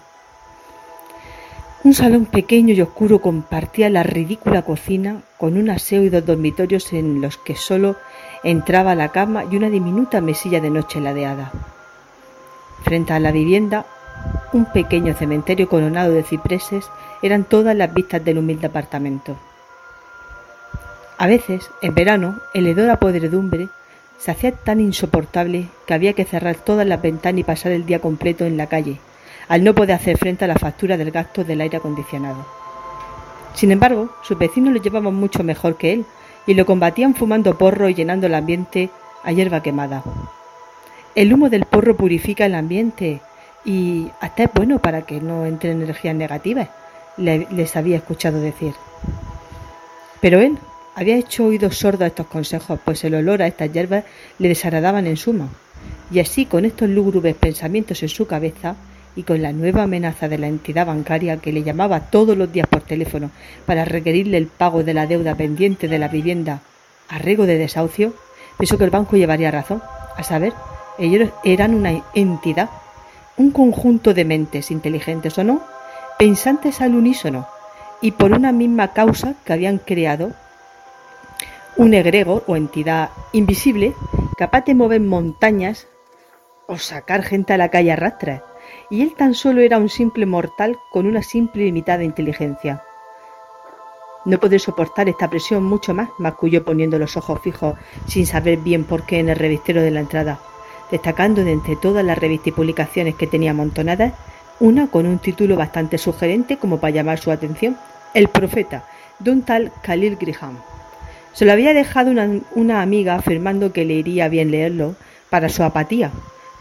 Un salón pequeño y oscuro compartía la ridícula cocina con un aseo y dos dormitorios en los que solo entraba la cama y una diminuta mesilla de noche ladeada. Frente a la vivienda, un pequeño cementerio coronado de cipreses eran todas las vistas del humilde apartamento. A veces, en verano, el hedor a podredumbre se hacía tan insoportable que había que cerrar todas las ventanas y pasar el día completo en la calle, al no poder hacer frente a la factura del gasto del aire acondicionado. Sin embargo, sus vecinos lo llevaban mucho mejor que él y lo combatían fumando porro y llenando el ambiente a hierba quemada. El humo del porro purifica el ambiente y hasta es bueno para que no entre energías negativas, les había escuchado decir. Pero él había hecho oídos sordos a estos consejos, pues el olor a estas hierbas le desagradaban en suma, y así con estos lúgubres pensamientos en su cabeza, y con la nueva amenaza de la entidad bancaria que le llamaba todos los días por teléfono para requerirle el pago de la deuda pendiente de la vivienda arrego de desahucio, pensó que el banco llevaría razón, a saber, ellos eran una entidad, un conjunto de mentes inteligentes o no, pensantes al unísono y por una misma causa que habían creado un egregor o entidad invisible capaz de mover montañas o sacar gente a la calle a rastras y él tan solo era un simple mortal con una simple y limitada inteligencia. No podré soportar esta presión mucho más, masculló poniendo los ojos fijos sin saber bien por qué en el revistero de la entrada, destacando de entre todas las revistas y publicaciones que tenía amontonadas, una con un título bastante sugerente como para llamar su atención, El Profeta, de un tal Khalil Griham. Se lo había dejado una, una amiga afirmando que le iría bien leerlo para su apatía,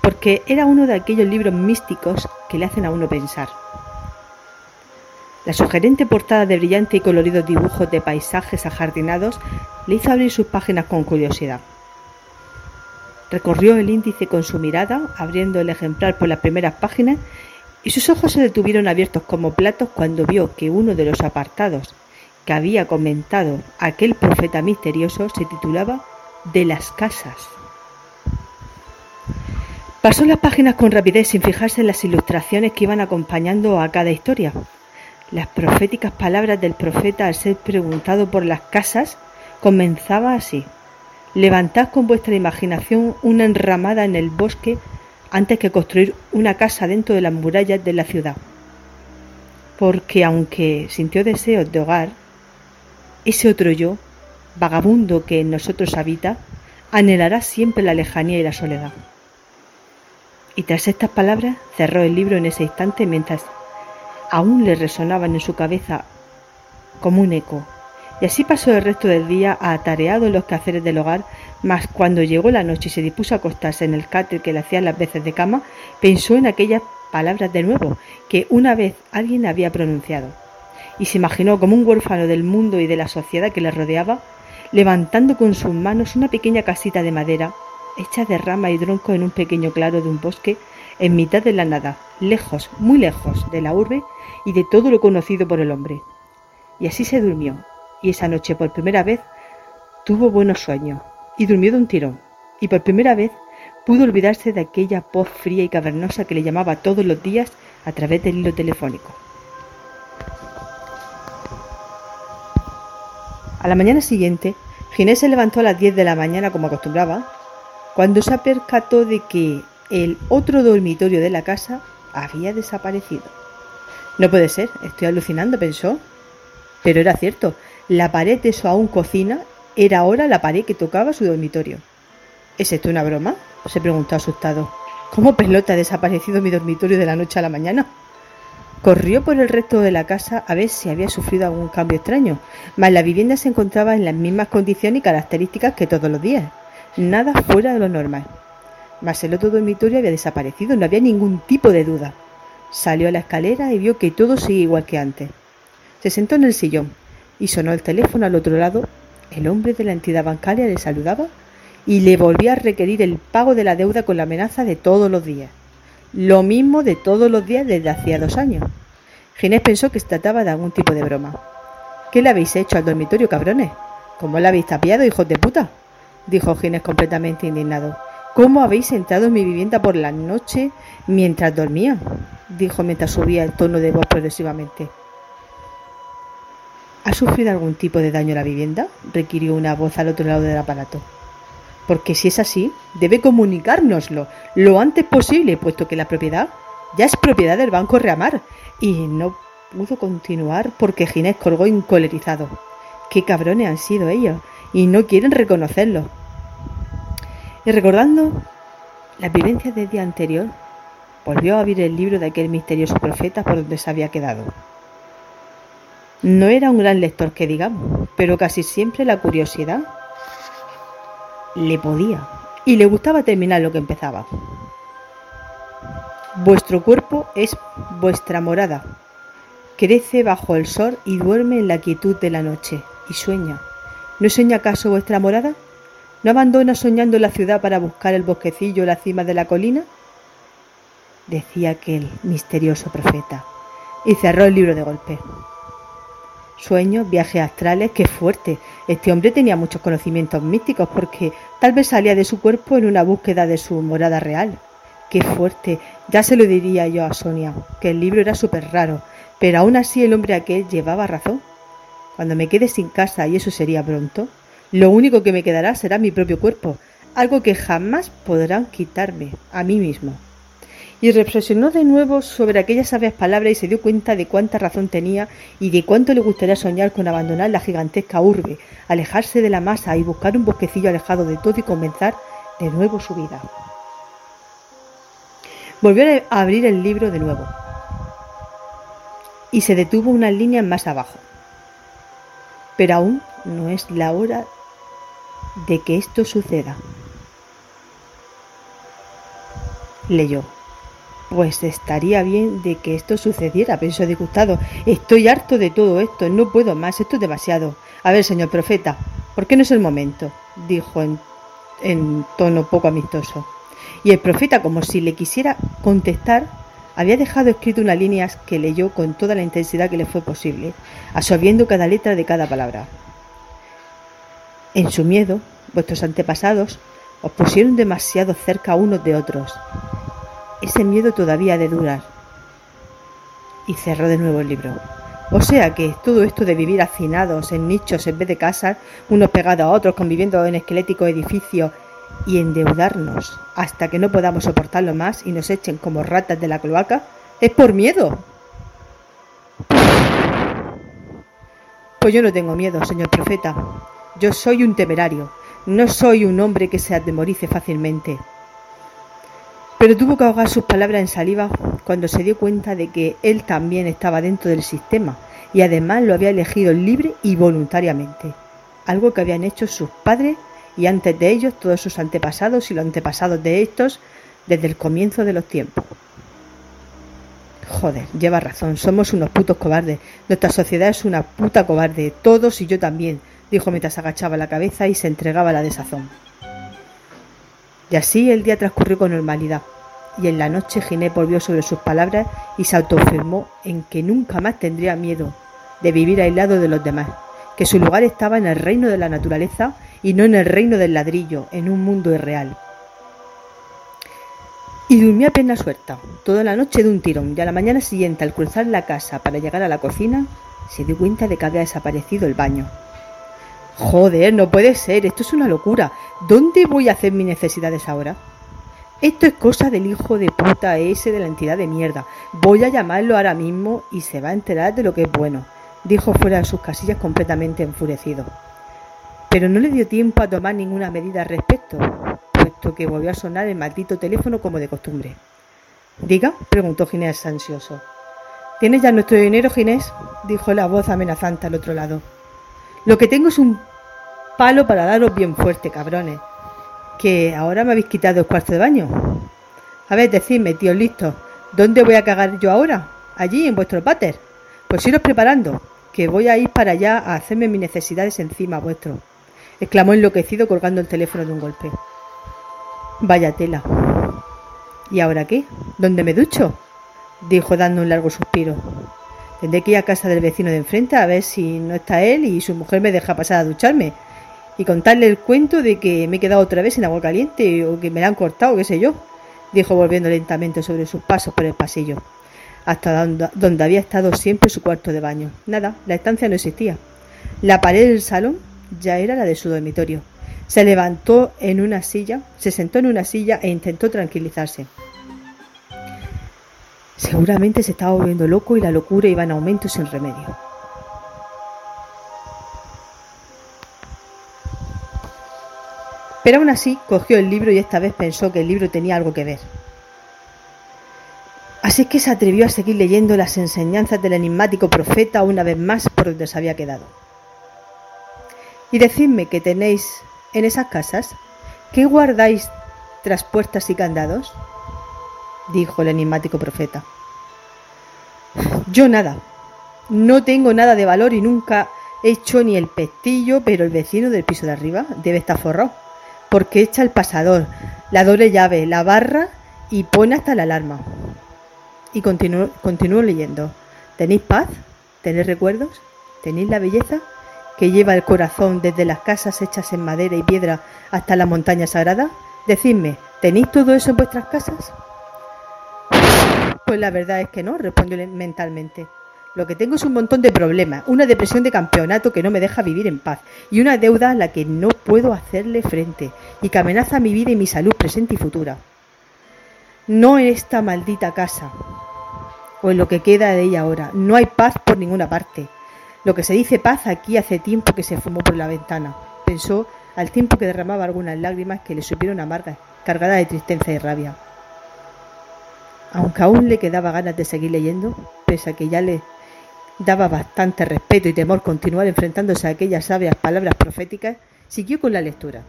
porque era uno de aquellos libros místicos que le hacen a uno pensar. La sugerente portada de brillante y coloridos dibujos de paisajes ajardinados le hizo abrir sus páginas con curiosidad. Recorrió el índice con su mirada, abriendo el ejemplar por las primeras páginas, y sus ojos se detuvieron abiertos como platos cuando vio que uno de los apartados que había comentado aquel profeta misterioso se titulaba De las casas. Pasó las páginas con rapidez sin fijarse en las ilustraciones que iban acompañando a cada historia. Las proféticas palabras del profeta al ser preguntado por las casas comenzaba así. Levantad con vuestra imaginación una enramada en el bosque antes que construir una casa dentro de las murallas de la ciudad. Porque aunque sintió deseos de hogar, ese otro yo, vagabundo que en nosotros habita, anhelará siempre la lejanía y la soledad. Y tras estas palabras cerró el libro en ese instante mientras aún le resonaban en su cabeza como un eco. Y así pasó el resto del día atareado en los quehaceres del hogar, mas cuando llegó la noche y se dispuso a acostarse en el cáter que le hacía las veces de cama, pensó en aquellas palabras de nuevo que una vez alguien había pronunciado, y se imaginó como un huérfano del mundo y de la sociedad que le rodeaba, levantando con sus manos una pequeña casita de madera hecha de rama y tronco en un pequeño claro de un bosque en mitad de la nada, lejos, muy lejos de la urbe y de todo lo conocido por el hombre. Y así se durmió, y esa noche por primera vez tuvo buenos sueños, y durmió de un tirón, y por primera vez pudo olvidarse de aquella voz fría y cavernosa que le llamaba todos los días a través del hilo telefónico. A la mañana siguiente, Ginés se levantó a las 10 de la mañana como acostumbraba, cuando se percató de que el otro dormitorio de la casa había desaparecido. No puede ser, estoy alucinando, pensó. Pero era cierto, la pared de su aún cocina era ahora la pared que tocaba su dormitorio. ¿Es esto una broma? se preguntó asustado. ¿Cómo pelota ha desaparecido mi dormitorio de la noche a la mañana? Corrió por el resto de la casa a ver si había sufrido algún cambio extraño, mas la vivienda se encontraba en las mismas condiciones y características que todos los días nada fuera de lo normal. Mas el otro dormitorio había desaparecido, no había ningún tipo de duda. Salió a la escalera y vio que todo sigue igual que antes. Se sentó en el sillón y sonó el teléfono al otro lado. El hombre de la entidad bancaria le saludaba y le volvía a requerir el pago de la deuda con la amenaza de todos los días. Lo mismo de todos los días desde hacía dos años. Ginés pensó que se trataba de algún tipo de broma. ¿Qué le habéis hecho al dormitorio, cabrones? ¿Cómo le habéis tapiado, hijos de puta? Dijo Ginés completamente indignado. ¿Cómo habéis entrado en mi vivienda por la noche mientras dormía? dijo mientras subía el tono de voz progresivamente. ¿Ha sufrido algún tipo de daño la vivienda? requirió una voz al otro lado del aparato. Porque si es así, debe comunicárnoslo lo antes posible, puesto que la propiedad ya es propiedad del Banco Reamar. Y no pudo continuar porque Ginés colgó encolerizado. Qué cabrones han sido ellos, y no quieren reconocerlo. Y recordando las vivencias del día anterior, volvió a abrir el libro de aquel misterioso profeta por donde se había quedado. No era un gran lector que digamos, pero casi siempre la curiosidad le podía y le gustaba terminar lo que empezaba. Vuestro cuerpo es vuestra morada. Crece bajo el sol y duerme en la quietud de la noche y sueña. ¿No sueña acaso vuestra morada? ¿No abandona soñando la ciudad para buscar el bosquecillo a la cima de la colina? Decía aquel misterioso profeta y cerró el libro de golpe. Sueños, viajes astrales, qué fuerte. Este hombre tenía muchos conocimientos místicos porque tal vez salía de su cuerpo en una búsqueda de su morada real. Qué fuerte. Ya se lo diría yo a Sonia, que el libro era súper raro, pero aún así el hombre aquel llevaba razón. Cuando me quede sin casa, y eso sería pronto, lo único que me quedará será mi propio cuerpo, algo que jamás podrán quitarme a mí mismo. Y reflexionó de nuevo sobre aquellas sabias palabras y se dio cuenta de cuánta razón tenía y de cuánto le gustaría soñar con abandonar la gigantesca urbe, alejarse de la masa y buscar un bosquecillo alejado de todo y comenzar de nuevo su vida. Volvió a abrir el libro de nuevo y se detuvo unas líneas más abajo. Pero aún no es la hora de que esto suceda. Leyó. Pues estaría bien de que esto sucediera, pensó disgustado. Estoy harto de todo esto, no puedo más, esto es demasiado. A ver, señor profeta, ¿por qué no es el momento? dijo en, en tono poco amistoso. Y el profeta, como si le quisiera contestar, había dejado escrito unas líneas que leyó con toda la intensidad que le fue posible, absorbiendo cada letra de cada palabra. En su miedo, vuestros antepasados os pusieron demasiado cerca unos de otros. Ese miedo todavía ha de durar. Y cerró de nuevo el libro. O sea que todo esto de vivir hacinados en nichos en vez de casas, unos pegados a otros, conviviendo en esqueléticos edificios y endeudarnos hasta que no podamos soportarlo más y nos echen como ratas de la cloaca, es por miedo. Pues yo no tengo miedo, señor profeta. Yo soy un temerario, no soy un hombre que se atemorice fácilmente. Pero tuvo que ahogar sus palabras en saliva cuando se dio cuenta de que él también estaba dentro del sistema y además lo había elegido libre y voluntariamente, algo que habían hecho sus padres y antes de ellos todos sus antepasados y los antepasados de estos desde el comienzo de los tiempos. Joder, lleva razón, somos unos putos cobardes. Nuestra sociedad es una puta cobarde, todos y yo también, dijo mientras agachaba la cabeza y se entregaba a la desazón. Y así el día transcurrió con normalidad, y en la noche Ginés volvió sobre sus palabras y se autoafirmó en que nunca más tendría miedo de vivir aislado de los demás, que su lugar estaba en el reino de la naturaleza y no en el reino del ladrillo, en un mundo irreal. Y durmió apenas suelta, toda la noche de un tirón, y a la mañana siguiente, al cruzar la casa para llegar a la cocina, se dio cuenta de que había desaparecido el baño. Joder, no puede ser, esto es una locura. ¿Dónde voy a hacer mis necesidades ahora? Esto es cosa del hijo de puta ese de la entidad de mierda. Voy a llamarlo ahora mismo y se va a enterar de lo que es bueno, dijo fuera de sus casillas completamente enfurecido pero no le dio tiempo a tomar ninguna medida al respecto, puesto que volvió a sonar el maldito teléfono como de costumbre. Diga, preguntó Ginés ansioso. ¿Tienes ya nuestro dinero, Ginés? dijo la voz amenazante al otro lado. Lo que tengo es un palo para daros bien fuerte, cabrones. Que ahora me habéis quitado el cuarto de baño. A ver, decidme, tío, listo. ¿Dónde voy a cagar yo ahora? Allí, en vuestro pater. Pues iros preparando, que voy a ir para allá a hacerme mis necesidades encima vuestro exclamó enloquecido colgando el teléfono de un golpe. Vaya tela. ¿Y ahora qué? ¿Dónde me ducho? dijo dando un largo suspiro. Tendré que ir a casa del vecino de enfrente a ver si no está él y su mujer me deja pasar a ducharme. y contarle el cuento de que me he quedado otra vez en agua caliente o que me la han cortado, qué sé yo, dijo volviendo lentamente sobre sus pasos por el pasillo, hasta donde había estado siempre su cuarto de baño. Nada, la estancia no existía. La pared del salón ya era la de su dormitorio. Se levantó en una silla, se sentó en una silla e intentó tranquilizarse. Seguramente se estaba volviendo loco y la locura iba en aumento sin remedio. Pero aún así cogió el libro y esta vez pensó que el libro tenía algo que ver. Así que se atrevió a seguir leyendo las enseñanzas del enigmático profeta una vez más por donde se había quedado. Y decidme que tenéis en esas casas, ¿qué guardáis tras puertas y candados? dijo el enigmático profeta. Yo nada. No tengo nada de valor y nunca he hecho ni el pestillo, pero el vecino del piso de arriba debe estar forrado, porque echa el pasador, la doble llave, la barra y pone hasta la alarma. Y continúo, leyendo. ¿Tenéis paz? ¿Tenéis recuerdos? ¿Tenéis la belleza que lleva el corazón desde las casas hechas en madera y piedra hasta la montaña sagrada? Decidme, ¿tenéis todo eso en vuestras casas? Pues la verdad es que no, respondió mentalmente. Lo que tengo es un montón de problemas, una depresión de campeonato que no me deja vivir en paz y una deuda a la que no puedo hacerle frente y que amenaza mi vida y mi salud presente y futura. No en esta maldita casa o en lo que queda de ella ahora. No hay paz por ninguna parte. Lo que se dice paz aquí hace tiempo que se fumó por la ventana, pensó al tiempo que derramaba algunas lágrimas que le supieron amargas, cargadas de tristeza y rabia aunque aún le quedaba ganas de seguir leyendo, pese a que ya le daba bastante respeto y temor continuar enfrentándose a aquellas sabias palabras proféticas, siguió con la lectura.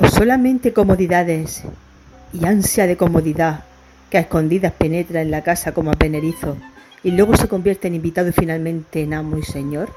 O solamente comodidades y ansia de comodidad escondidas penetra en la casa como a penerizo y luego se convierte en invitado y finalmente en amo y señor.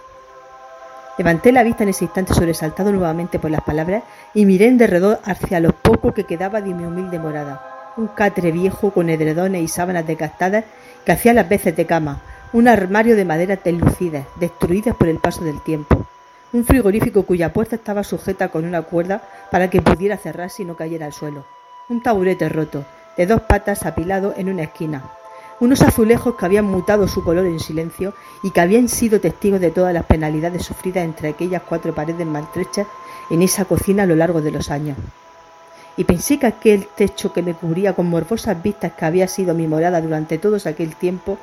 Levanté la vista en ese instante sobresaltado nuevamente por las palabras y miré en derredor hacia lo poco que quedaba de mi humilde morada un catre viejo con edredones y sábanas desgastadas que hacía las veces de cama, un armario de madera deslucidas, destruidas por el paso del tiempo, un frigorífico cuya puerta estaba sujeta con una cuerda para que pudiera cerrarse y no cayera al suelo, un taburete roto, de dos patas apilado en una esquina, unos azulejos que habían mutado su color en silencio y que habían sido testigos de todas las penalidades sufridas entre aquellas cuatro paredes maltrechas en esa cocina a lo largo de los años. Y pensé que aquel techo que me cubría con morbosas vistas que había sido mi morada durante todo aquel tiempo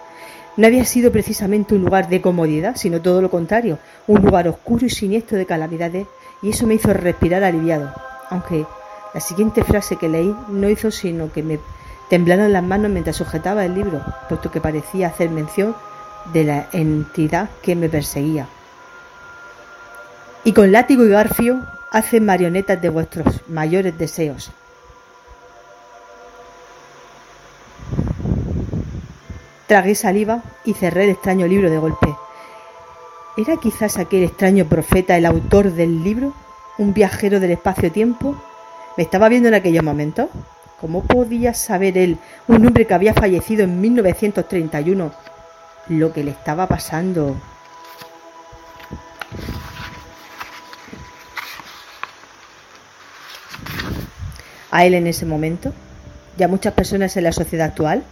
no había sido precisamente un lugar de comodidad, sino todo lo contrario, un lugar oscuro y siniestro de calamidades, y eso me hizo respirar aliviado, aunque la siguiente frase que leí no hizo sino que me temblaran las manos mientras sujetaba el libro, puesto que parecía hacer mención de la entidad que me perseguía. Y con látigo y garfio hacen marionetas de vuestros mayores deseos. Tragué saliva y cerré el extraño libro de golpe. ¿Era quizás aquel extraño profeta el autor del libro? ¿Un viajero del espacio-tiempo? ¿Me estaba viendo en aquellos momentos? ¿Cómo podía saber él, un hombre que había fallecido en 1931, lo que le estaba pasando a él en ese momento y a muchas personas en la sociedad actual?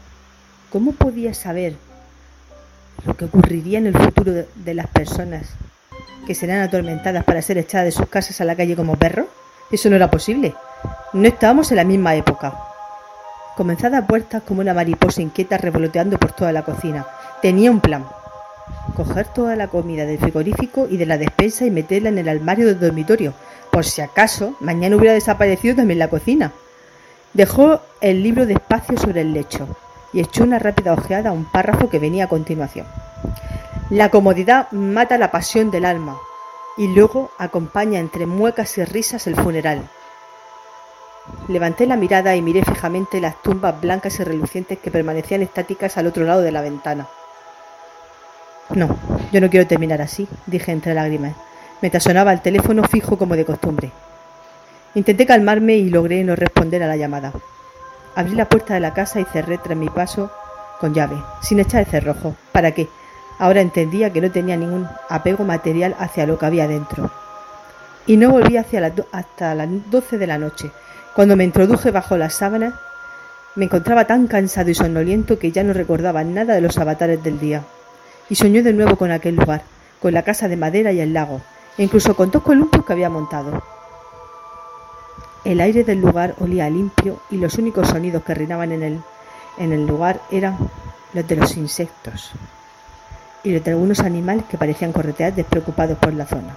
¿Cómo podía saber lo que ocurriría en el futuro de, las personas que serán atormentadas para ser echadas de sus casas a la calle como perros? Eso no era posible. No estábamos en la misma época. Comenzada a puertas como una mariposa inquieta revoloteando por toda la cocina. Tenía un plan. Coger toda la comida del frigorífico y de la despensa y meterla en el armario del dormitorio, por si acaso mañana hubiera desaparecido también la cocina. Dejó el libro despacio sobre el lecho y echó una rápida ojeada a un párrafo que venía a continuación. La comodidad mata la pasión del alma y luego acompaña entre muecas y risas el funeral. Levanté la mirada y miré fijamente las tumbas blancas y relucientes que permanecían estáticas al otro lado de la ventana. No, yo no quiero terminar así, dije entre lágrimas mientras sonaba el teléfono fijo como de costumbre. Intenté calmarme y logré no responder a la llamada. Abrí la puerta de la casa y cerré tras mi paso con llave, sin echar el cerrojo. ¿Para qué? Ahora entendía que no tenía ningún apego material hacia lo que había dentro. Y no volví hacia hasta las doce de la noche, cuando me introduje bajo las sábanas. Me encontraba tan cansado y somnoliento que ya no recordaba nada de los avatares del día. Y soñó de nuevo con aquel lugar, con la casa de madera y el lago, e incluso con dos columpios que había montado. El aire del lugar olía limpio y los únicos sonidos que reinaban en el, en el lugar eran los de los insectos y los de algunos animales que parecían corretear despreocupados por la zona.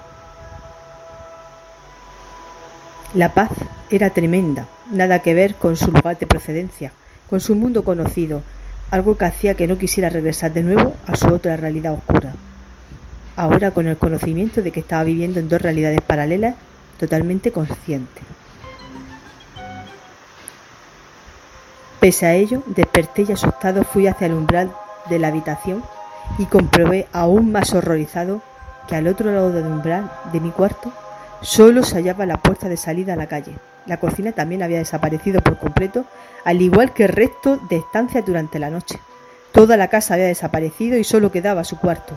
La paz era tremenda, nada que ver con su lugar de procedencia, con su mundo conocido, algo que hacía que no quisiera regresar de nuevo a su otra realidad oscura. Ahora con el conocimiento de que estaba viviendo en dos realidades paralelas, totalmente consciente. Pese a ello, desperté y asustado fui hacia el umbral de la habitación y comprobé aún más horrorizado que al otro lado del umbral de mi cuarto solo se hallaba la puerta de salida a la calle. La cocina también había desaparecido por completo, al igual que el resto de estancias durante la noche. Toda la casa había desaparecido y solo quedaba su cuarto.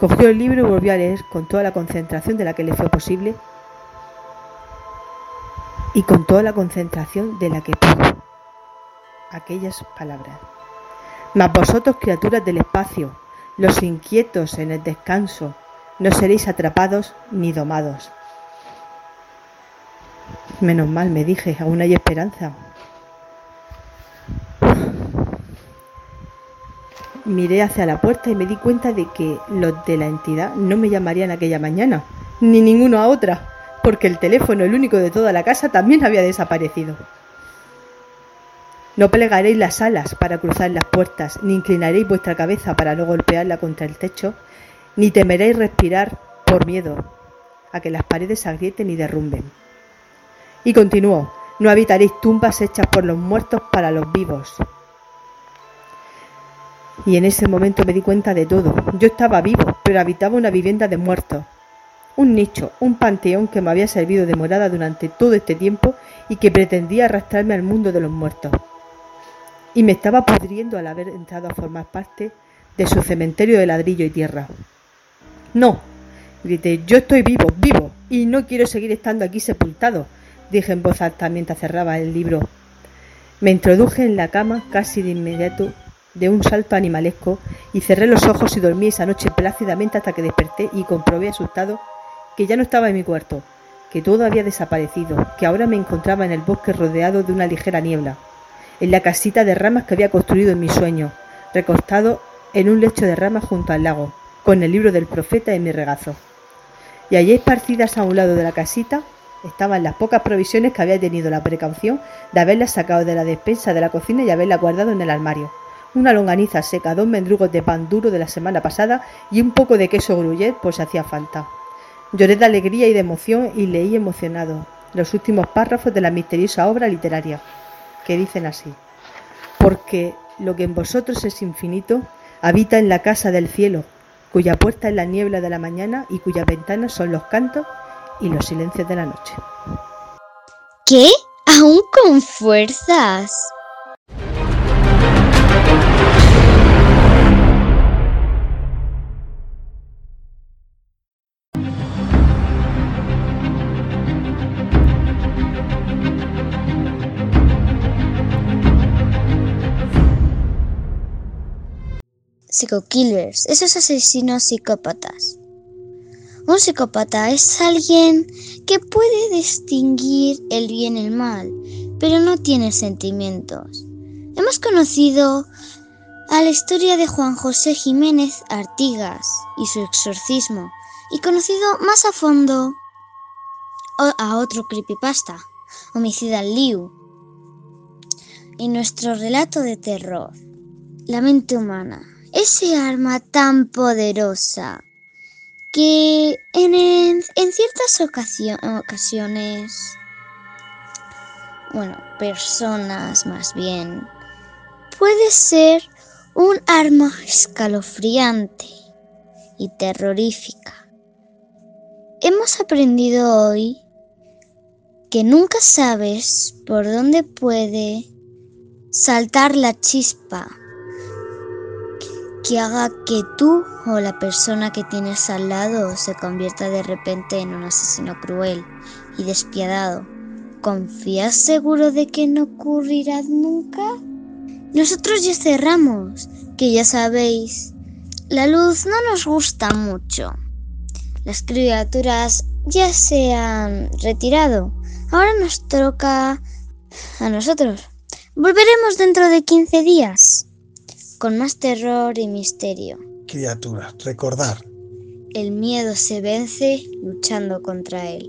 Cogió el libro y volvió a leer con toda la concentración de la que le fue posible y con toda la concentración de la que pudo aquellas palabras. Mas vosotros, criaturas del espacio, los inquietos en el descanso, no seréis atrapados ni domados. Menos mal, me dije, aún hay esperanza. Miré hacia la puerta y me di cuenta de que los de la entidad no me llamarían aquella mañana, ni ninguno a otra, porque el teléfono, el único de toda la casa, también había desaparecido. No plegaréis las alas para cruzar las puertas, ni inclinaréis vuestra cabeza para no golpearla contra el techo, ni temeréis respirar por miedo a que las paredes se agrieten y derrumben. Y continuó, no habitaréis tumbas hechas por los muertos para los vivos. Y en ese momento me di cuenta de todo. Yo estaba vivo, pero habitaba una vivienda de muertos. Un nicho, un panteón que me había servido de morada durante todo este tiempo y que pretendía arrastrarme al mundo de los muertos y me estaba pudriendo al haber entrado a formar parte de su cementerio de ladrillo y tierra. No, grité, yo estoy vivo, vivo, y no quiero seguir estando aquí sepultado, dije en voz alta mientras cerraba el libro. Me introduje en la cama casi de inmediato de un salto animalesco y cerré los ojos y dormí esa noche plácidamente hasta que desperté y comprobé asustado que ya no estaba en mi cuarto, que todo había desaparecido, que ahora me encontraba en el bosque rodeado de una ligera niebla en la casita de ramas que había construido en mi sueño, recostado en un lecho de ramas junto al lago, con el libro del profeta en mi regazo. Y allí esparcidas a un lado de la casita estaban las pocas provisiones que había tenido la precaución de haberlas sacado de la despensa de la cocina y haberlas guardado en el armario. Una longaniza seca, dos mendrugos de pan duro de la semana pasada y un poco de queso gruyere por si hacía falta. Lloré de alegría y de emoción y leí emocionado los últimos párrafos de la misteriosa obra literaria que dicen así, porque lo que en vosotros es infinito habita en la casa del cielo, cuya puerta es la niebla de la mañana y cuyas ventanas son los cantos y los silencios de la noche. ¿Qué? ¿Aún con fuerzas? Killers, esos asesinos psicópatas. Un psicópata es alguien que puede distinguir el bien y el mal, pero no tiene sentimientos. Hemos conocido a la historia de Juan José Jiménez Artigas y su exorcismo, y conocido más a fondo a otro creepypasta, Homicida Liu. Y nuestro relato de terror, la mente humana ese arma tan poderosa que en, ciertas ocasiones, bueno, personas más bien, puede ser un arma escalofriante y terrorífica. Hemos aprendido hoy que nunca sabes por dónde puede saltar la chispa que haga que tú o la persona que tienes al lado se convierta de repente en un asesino cruel y despiadado. ¿Confías seguro de que no ocurrirá nunca? Nosotros ya cerramos, que ya sabéis, la luz no nos gusta mucho. Las criaturas ya se han retirado. Ahora nos toca a nosotros. Volveremos dentro de 15 días, con más terror y misterio. Criaturas, recordar. El miedo se vence luchando contra él.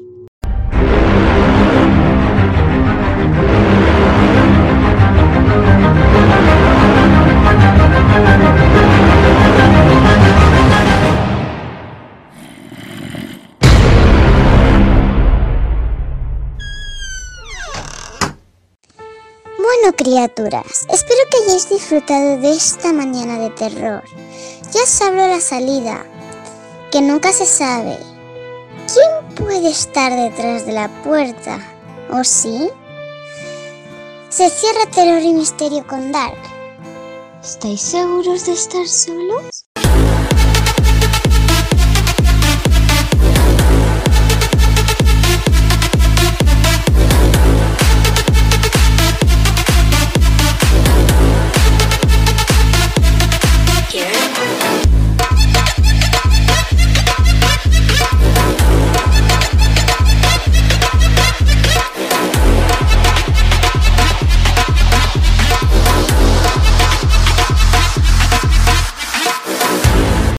Bueno, criaturas, espero que hayáis disfrutado de esta mañana de terror. Ya os abro la salida, que nunca se sabe. ¿Quién puede estar detrás de la puerta? ¿O sí? Se cierra terror y misterio con Dark. ¿Estáis seguros de estar solos?